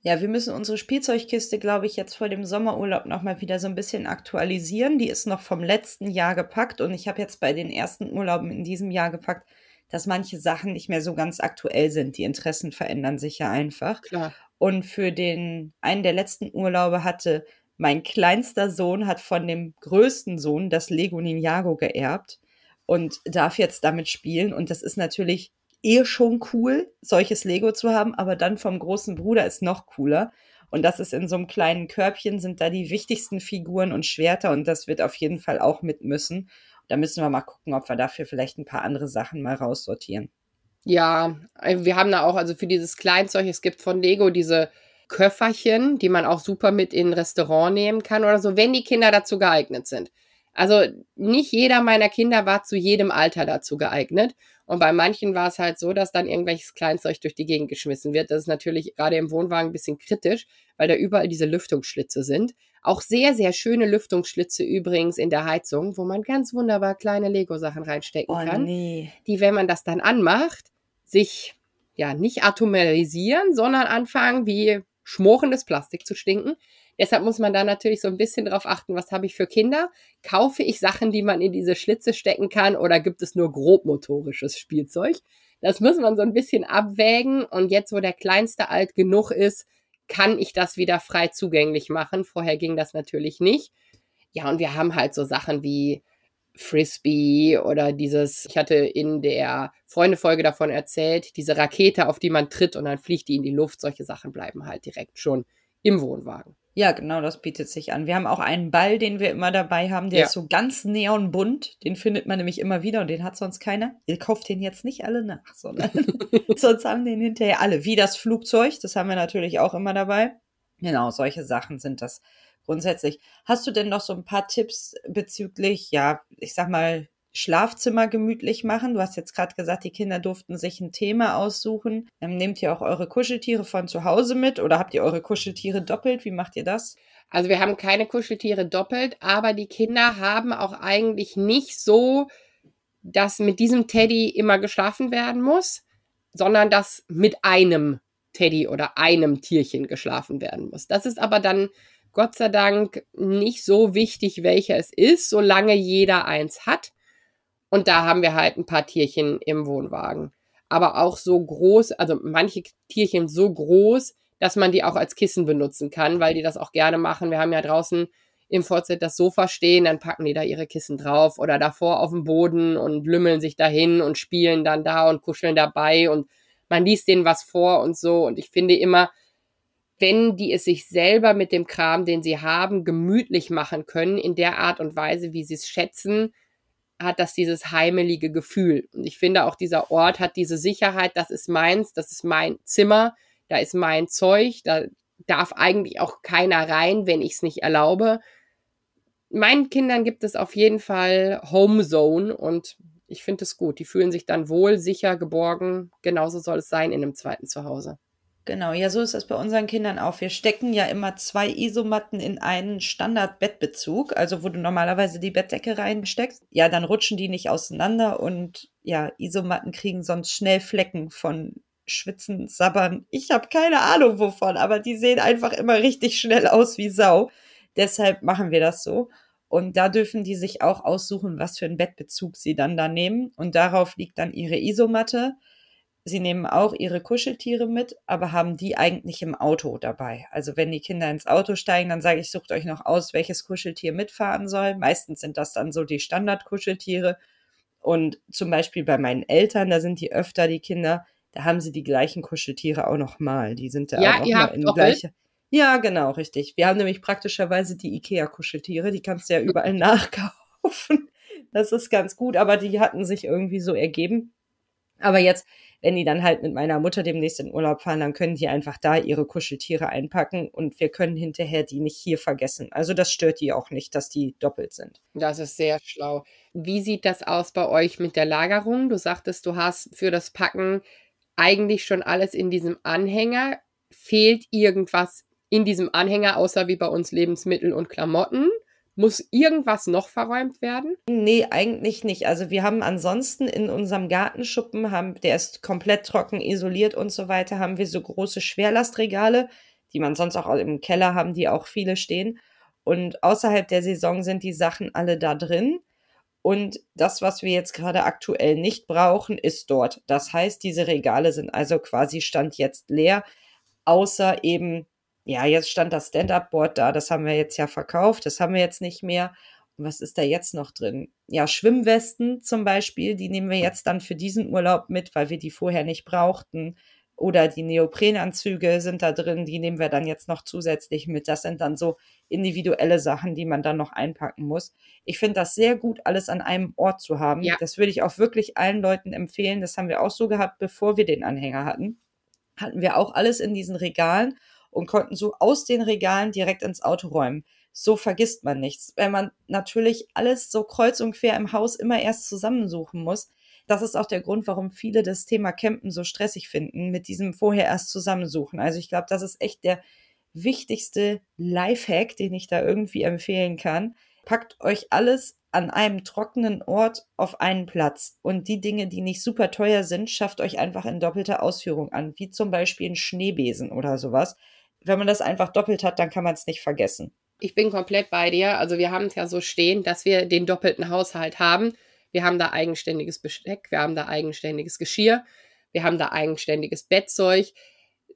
Ja, wir müssen unsere Spielzeugkiste, glaube ich, jetzt vor dem Sommerurlaub nochmal wieder so ein bisschen aktualisieren. Die ist noch vom letzten Jahr gepackt und ich habe jetzt bei den ersten Urlauben in diesem Jahr gepackt, dass manche Sachen nicht mehr so ganz aktuell sind. Die Interessen verändern sich ja einfach. Klar. Und für den einen der letzten Urlaube hatte mein kleinster Sohn hat von dem größten Sohn das Lego Ninjago geerbt und darf jetzt damit spielen. Und das ist natürlich eh schon cool, solches Lego zu haben, aber dann vom großen Bruder ist noch cooler. Und das ist in so einem kleinen Körbchen, sind da die wichtigsten Figuren und Schwerter und das wird auf jeden Fall auch mit müssen. Da müssen wir mal gucken, ob wir dafür vielleicht ein paar andere Sachen mal raussortieren. Ja, äh, wir haben da auch, also für dieses Kleinzeug, es gibt von Lego diese Köfferchen, die man auch super mit in ein Restaurant nehmen kann oder so, wenn die Kinder dazu geeignet sind. Also nicht jeder meiner Kinder war zu jedem Alter dazu geeignet. Und bei manchen war es halt so, dass dann irgendwelches Kleinzeug durch die Gegend geschmissen wird. Das ist natürlich gerade im Wohnwagen ein bisschen kritisch, weil da überall diese Lüftungsschlitze sind. Auch sehr, sehr schöne Lüftungsschlitze übrigens in der Heizung, wo man ganz wunderbar kleine Lego-Sachen reinstecken Oh kann nee. die, wenn man das dann anmacht, sich ja nicht atomarisieren, sondern anfangen, wie schmorendes Plastik zu stinken. Deshalb muss man da natürlich so ein bisschen drauf achten, was habe ich für Kinder? Kaufe ich Sachen, die man in diese Schlitze stecken kann oder gibt es nur grobmotorisches Spielzeug? Das muss man so ein bisschen abwägen und jetzt, wo der Kleinste alt genug ist, kann ich das wieder frei zugänglich machen. Vorher ging das natürlich nicht. Ja, und wir haben halt so Sachen wie Frisbee oder dieses, ich hatte in der Freundefolge davon erzählt, diese Rakete, auf die man tritt und dann fliegt die in die Luft. Solche Sachen bleiben halt direkt schon im Wohnwagen. Ja, genau, das bietet sich an. Wir haben auch einen Ball, den wir immer dabei haben, der Ja. ist so ganz neonbunt. Den findet man nämlich immer wieder und den hat sonst keiner. Ihr kauft den jetzt nicht alle nach, sondern sonst haben den hinterher alle. Wie das Flugzeug, das haben wir natürlich auch immer dabei. Genau, solche Sachen sind das grundsätzlich. Hast du denn noch so ein paar Tipps bezüglich, ja, ich sag mal, Schlafzimmer gemütlich machen. Du hast jetzt gerade gesagt, die Kinder durften sich ein Thema aussuchen. Ähm, nehmt ihr auch eure Kuscheltiere von zu Hause mit oder habt ihr eure Kuscheltiere doppelt? Wie macht ihr das? Also wir haben keine Kuscheltiere doppelt, aber die Kinder haben auch eigentlich nicht so, dass mit diesem Teddy immer geschlafen werden muss, sondern dass mit einem Teddy oder einem Tierchen geschlafen werden muss. Das ist aber dann Gott sei Dank nicht so wichtig, welcher es ist, solange jeder eins hat. Und da haben wir halt ein paar Tierchen im Wohnwagen. Aber auch so groß, also manche Tierchen so groß, dass man die auch als Kissen benutzen kann, weil die das auch gerne machen. Wir haben ja draußen im Vorzeit das Sofa stehen, dann packen die da ihre Kissen drauf oder davor auf dem Boden und lümmeln sich dahin und spielen dann da und kuscheln dabei und man liest denen was vor und so. Und ich finde immer, wenn die es sich selber mit dem Kram, den sie haben, gemütlich machen können, in der Art und Weise, wie sie es schätzen, hat das dieses heimelige Gefühl. Und ich finde auch dieser Ort hat diese Sicherheit, das ist meins, das ist mein Zimmer, da ist mein Zeug, da darf eigentlich auch keiner rein, wenn ich es nicht erlaube. Meinen Kindern gibt es auf jeden Fall Homezone und ich finde es gut. Die fühlen sich dann wohl, sicher, geborgen. Genauso soll es sein in einem zweiten Zuhause. Genau, ja, so ist das bei unseren Kindern auch. Wir stecken ja immer zwei Isomatten in einen Standard-Bettbezug, also wo du normalerweise die Bettdecke reinsteckst. Ja, dann rutschen die nicht auseinander und ja, Isomatten kriegen sonst schnell Flecken von Schwitzen, Sabbern. Ich habe keine Ahnung wovon, aber die sehen einfach immer richtig schnell aus wie Sau. Deshalb machen wir das so. Und da dürfen die sich auch aussuchen, was für einen Bettbezug sie dann da nehmen. Und darauf liegt dann ihre Isomatte Sie nehmen auch ihre Kuscheltiere mit, aber haben die eigentlich im Auto dabei. Also wenn die Kinder ins Auto steigen, dann sage ich, sucht euch noch aus, welches Kuscheltier mitfahren soll. Meistens sind das dann so die Standardkuscheltiere. Und zum Beispiel bei meinen Eltern, da sind die öfter die Kinder, da haben sie die gleichen Kuscheltiere auch noch mal. Die sind da ja, auch noch ihr mal habt in doppelt? gleiche. Ja, genau, richtig. Wir haben nämlich praktischerweise die IKEA-Kuscheltiere, die kannst du ja überall nachkaufen. Das ist ganz gut, aber die hatten sich irgendwie so ergeben. Aber jetzt wenn die dann halt mit meiner Mutter demnächst in Urlaub fahren, dann können die einfach da ihre Kuscheltiere einpacken und wir können hinterher die nicht hier vergessen. Also das stört die auch nicht, dass die doppelt sind. Das ist sehr schlau. Wie sieht das aus bei euch mit der Lagerung? Du sagtest, du hast für das Packen eigentlich schon alles in diesem Anhänger. Fehlt irgendwas in diesem Anhänger, außer wie bei uns Lebensmittel und Klamotten? Muss irgendwas noch verräumt werden? Nee, eigentlich nicht. Also wir haben ansonsten in unserem Gartenschuppen, haben, der ist komplett trocken isoliert und so weiter, haben wir so große Schwerlastregale, die man sonst auch im Keller haben, die auch viele stehen. Und außerhalb der Saison sind die Sachen alle da drin. Und das, was wir jetzt gerade aktuell nicht brauchen, ist dort. Das heißt, diese Regale sind also quasi Stand jetzt leer, außer eben ja, jetzt stand das Stand-Up-Board da, das haben wir jetzt ja verkauft, das haben wir jetzt nicht mehr. Und was ist da jetzt noch drin? Ja, Schwimmwesten zum Beispiel, die nehmen wir jetzt dann für diesen Urlaub mit, weil wir die vorher nicht brauchten. Oder die Neoprenanzüge sind da drin, die nehmen wir dann jetzt noch zusätzlich mit. Das sind dann so individuelle Sachen, die man dann noch einpacken muss. Ich finde das sehr gut, alles an einem Ort zu haben. Ja. Das würde ich auch wirklich allen Leuten empfehlen. Das haben wir auch so gehabt, bevor wir den Anhänger hatten. Hatten wir auch alles in diesen Regalen und konnten so aus den Regalen direkt ins Auto räumen. So vergisst man nichts. Wenn man natürlich alles so kreuz und quer im Haus immer erst zusammensuchen muss, das ist auch der Grund, warum viele das Thema Campen so stressig finden, mit diesem vorher erst zusammensuchen. Also ich glaube, das ist echt der wichtigste Lifehack, den ich da irgendwie empfehlen kann. Packt euch alles an einem trockenen Ort auf einen Platz. Und die Dinge, die nicht super teuer sind, schafft euch einfach in doppelter Ausführung an, wie zum Beispiel ein Schneebesen oder sowas wenn man das einfach doppelt hat, dann kann man es nicht vergessen. Ich bin komplett bei dir. Also wir haben es ja so stehen, dass wir den doppelten Haushalt haben. Wir haben da eigenständiges Besteck, wir haben da eigenständiges Geschirr, wir haben da eigenständiges Bettzeug,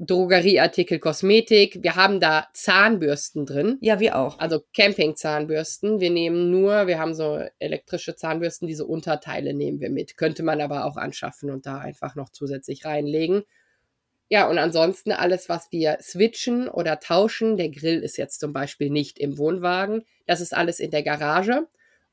Drogerieartikel, Kosmetik. Wir haben da Zahnbürsten drin. Ja, wir auch. Also Campingzahnbürsten. Wir nehmen nur, wir haben so elektrische Zahnbürsten, diese Unterteile nehmen wir mit. Könnte man aber auch anschaffen und da einfach noch zusätzlich reinlegen. Ja, und ansonsten alles, was wir switchen oder tauschen, der Grill ist jetzt zum Beispiel nicht im Wohnwagen, das ist alles in der Garage.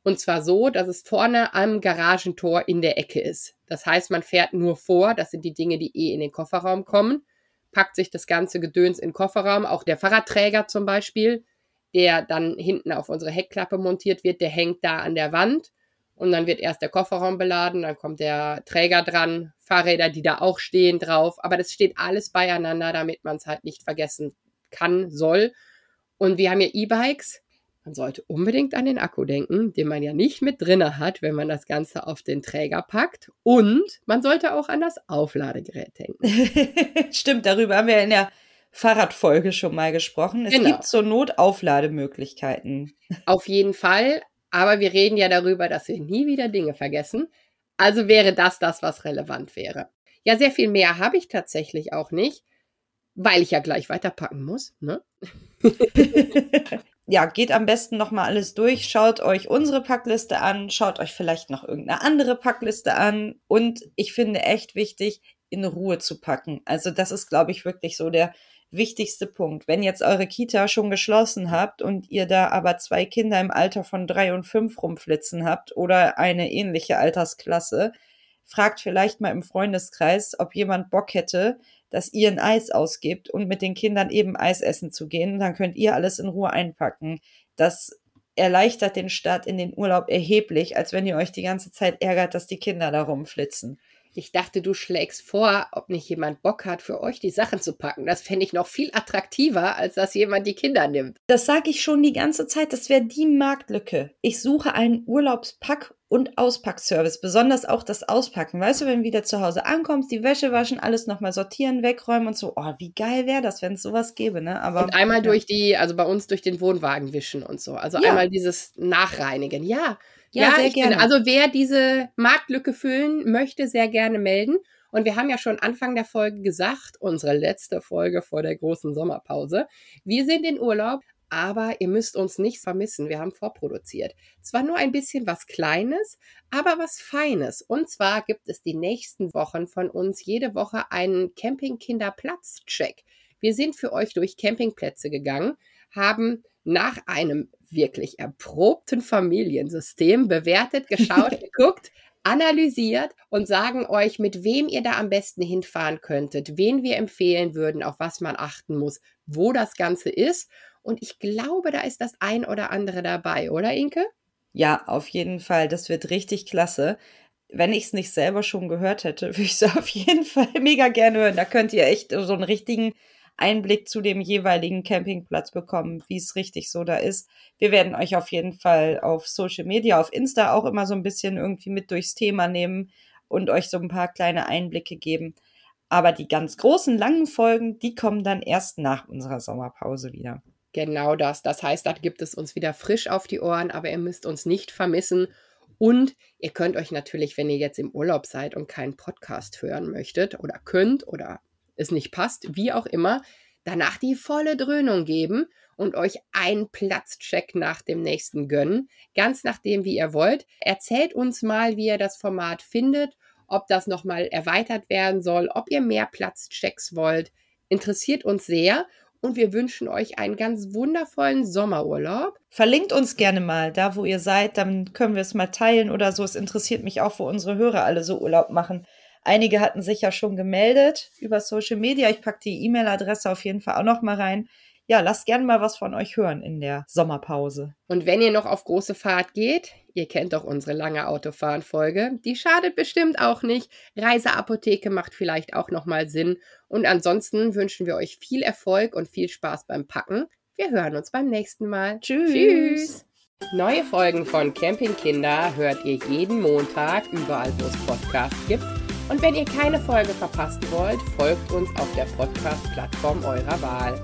Und zwar so, dass es vorne am Garagentor in der Ecke ist. Das heißt, man fährt nur vor, das sind die Dinge, die eh in den Kofferraum kommen, packt sich das ganze Gedöns in den Kofferraum, auch der Fahrradträger zum Beispiel, der dann hinten auf unsere Heckklappe montiert wird, der hängt da an der Wand und dann wird erst der Kofferraum beladen, dann kommt der Träger dran, Fahrräder, die da auch stehen drauf. Aber das steht alles beieinander, damit man es halt nicht vergessen kann, soll. Und wir haben ja E-Bikes. Man sollte unbedingt an den Akku denken, den man ja nicht mit drinne hat, wenn man das Ganze auf den Träger packt. Und man sollte auch an das Aufladegerät denken. Stimmt, darüber haben wir in der Fahrradfolge schon mal gesprochen. Es genau. gibt zur Not Auflademöglichkeiten. Auf jeden Fall. Aber wir reden ja darüber, dass wir nie wieder Dinge vergessen. Also wäre das das, was relevant wäre. Ja, sehr viel mehr habe ich tatsächlich auch nicht, weil ich ja gleich weiterpacken muss. Ne? ja, geht am besten nochmal alles durch, schaut euch unsere Packliste an, schaut euch vielleicht noch irgendeine andere Packliste an und ich finde echt wichtig, in Ruhe zu packen. Also das ist, glaube ich, wirklich so der wichtigste Punkt. Wenn jetzt eure Kita schon geschlossen habt und ihr da aber zwei Kinder im Alter von drei und fünf rumflitzen habt oder eine ähnliche Altersklasse, fragt vielleicht mal im Freundeskreis, ob jemand Bock hätte, dass ihr ein Eis ausgibt und mit den Kindern eben Eis essen zu gehen. Dann könnt ihr alles in Ruhe einpacken. Das erleichtert den Start in den Urlaub erheblich, als wenn ihr euch die ganze Zeit ärgert, dass die Kinder da rumflitzen. Ich dachte, du schlägst vor, ob nicht jemand Bock hat, für euch die Sachen zu packen. Das fände ich noch viel attraktiver, als dass jemand die Kinder nimmt. Das sage ich schon die ganze Zeit. Das wäre die Marktlücke. Ich suche einen Urlaubspack- und Auspackservice. Besonders auch das Auspacken. Weißt du, wenn du wieder zu Hause ankommst, die Wäsche waschen, alles nochmal sortieren, wegräumen und so. Oh, wie geil wäre das, wenn es sowas gäbe, ne? Aber, und einmal durch die, also bei uns durch den Wohnwagen wischen und so. Also ja. einmal dieses Nachreinigen. Ja, ja, sehr gerne. Bin, also wer diese Marktlücke füllen möchte, sehr gerne melden. Und wir haben ja schon Anfang der Folge gesagt, unsere letzte Folge vor der großen Sommerpause, wir sind in Urlaub, aber ihr müsst uns nicht vermissen. Wir haben vorproduziert. Zwar nur ein bisschen was Kleines, aber was Feines. Und zwar gibt es die nächsten Wochen von uns jede Woche einen Campingkinderplatz-Check. Wir sind für euch durch Campingplätze gegangen, haben nach einem wirklich erprobten Familiensystem bewertet, geschaut, geguckt, analysiert und sagen euch, mit wem ihr da am besten hinfahren könntet, wen wir empfehlen würden, auf was man achten muss, wo das Ganze ist. Und ich glaube, da ist das ein oder andere dabei, oder Inke? Ja, auf jeden Fall. Das wird richtig klasse. Wenn ich es nicht selber schon gehört hätte, würde ich es auf jeden Fall mega gerne hören. Da könnt ihr echt so einen richtigen Einblick zu dem jeweiligen Campingplatz bekommen, wie es richtig so da ist. Wir werden euch auf jeden Fall auf Social Media, auf Insta auch immer so ein bisschen irgendwie mit durchs Thema nehmen und euch so ein paar kleine Einblicke geben. Aber die ganz großen, langen Folgen, die kommen dann erst nach unserer Sommerpause wieder. Genau das. Das heißt, da gibt es uns wieder frisch auf die Ohren, aber ihr müsst uns nicht vermissen. Und ihr könnt euch natürlich, wenn ihr jetzt im Urlaub seid und keinen Podcast hören möchtet oder könnt oder es nicht passt, wie auch immer, danach die volle Dröhnung geben und euch einen Platzcheck nach dem nächsten gönnen, ganz nachdem, wie ihr wollt. Erzählt uns mal, wie ihr das Format findet, ob das nochmal erweitert werden soll, ob ihr mehr Platzchecks wollt. Interessiert uns sehr und wir wünschen euch einen ganz wundervollen Sommerurlaub. Verlinkt uns gerne mal da, wo ihr seid, dann können wir es mal teilen oder so. Es interessiert mich auch, wo unsere Hörer alle so Urlaub machen. Einige hatten sich ja schon gemeldet über Social Media. Ich packe die E-Mail-Adresse auf jeden Fall auch noch mal rein. Ja, lasst gerne mal was von euch hören in der Sommerpause. Und wenn ihr noch auf große Fahrt geht, ihr kennt doch unsere lange Autofahren-Folge, die schadet bestimmt auch nicht. Reiseapotheke macht vielleicht auch noch mal Sinn. Und ansonsten wünschen wir euch viel Erfolg und viel Spaß beim Packen. Wir hören uns beim nächsten Mal. Tschüss. Tschüss. Neue Folgen von Campingkinder hört ihr jeden Montag überall, wo es Podcasts gibt und wenn ihr keine Folge verpassen wollt, folgt uns auf der Podcast-Plattform eurer Wahl.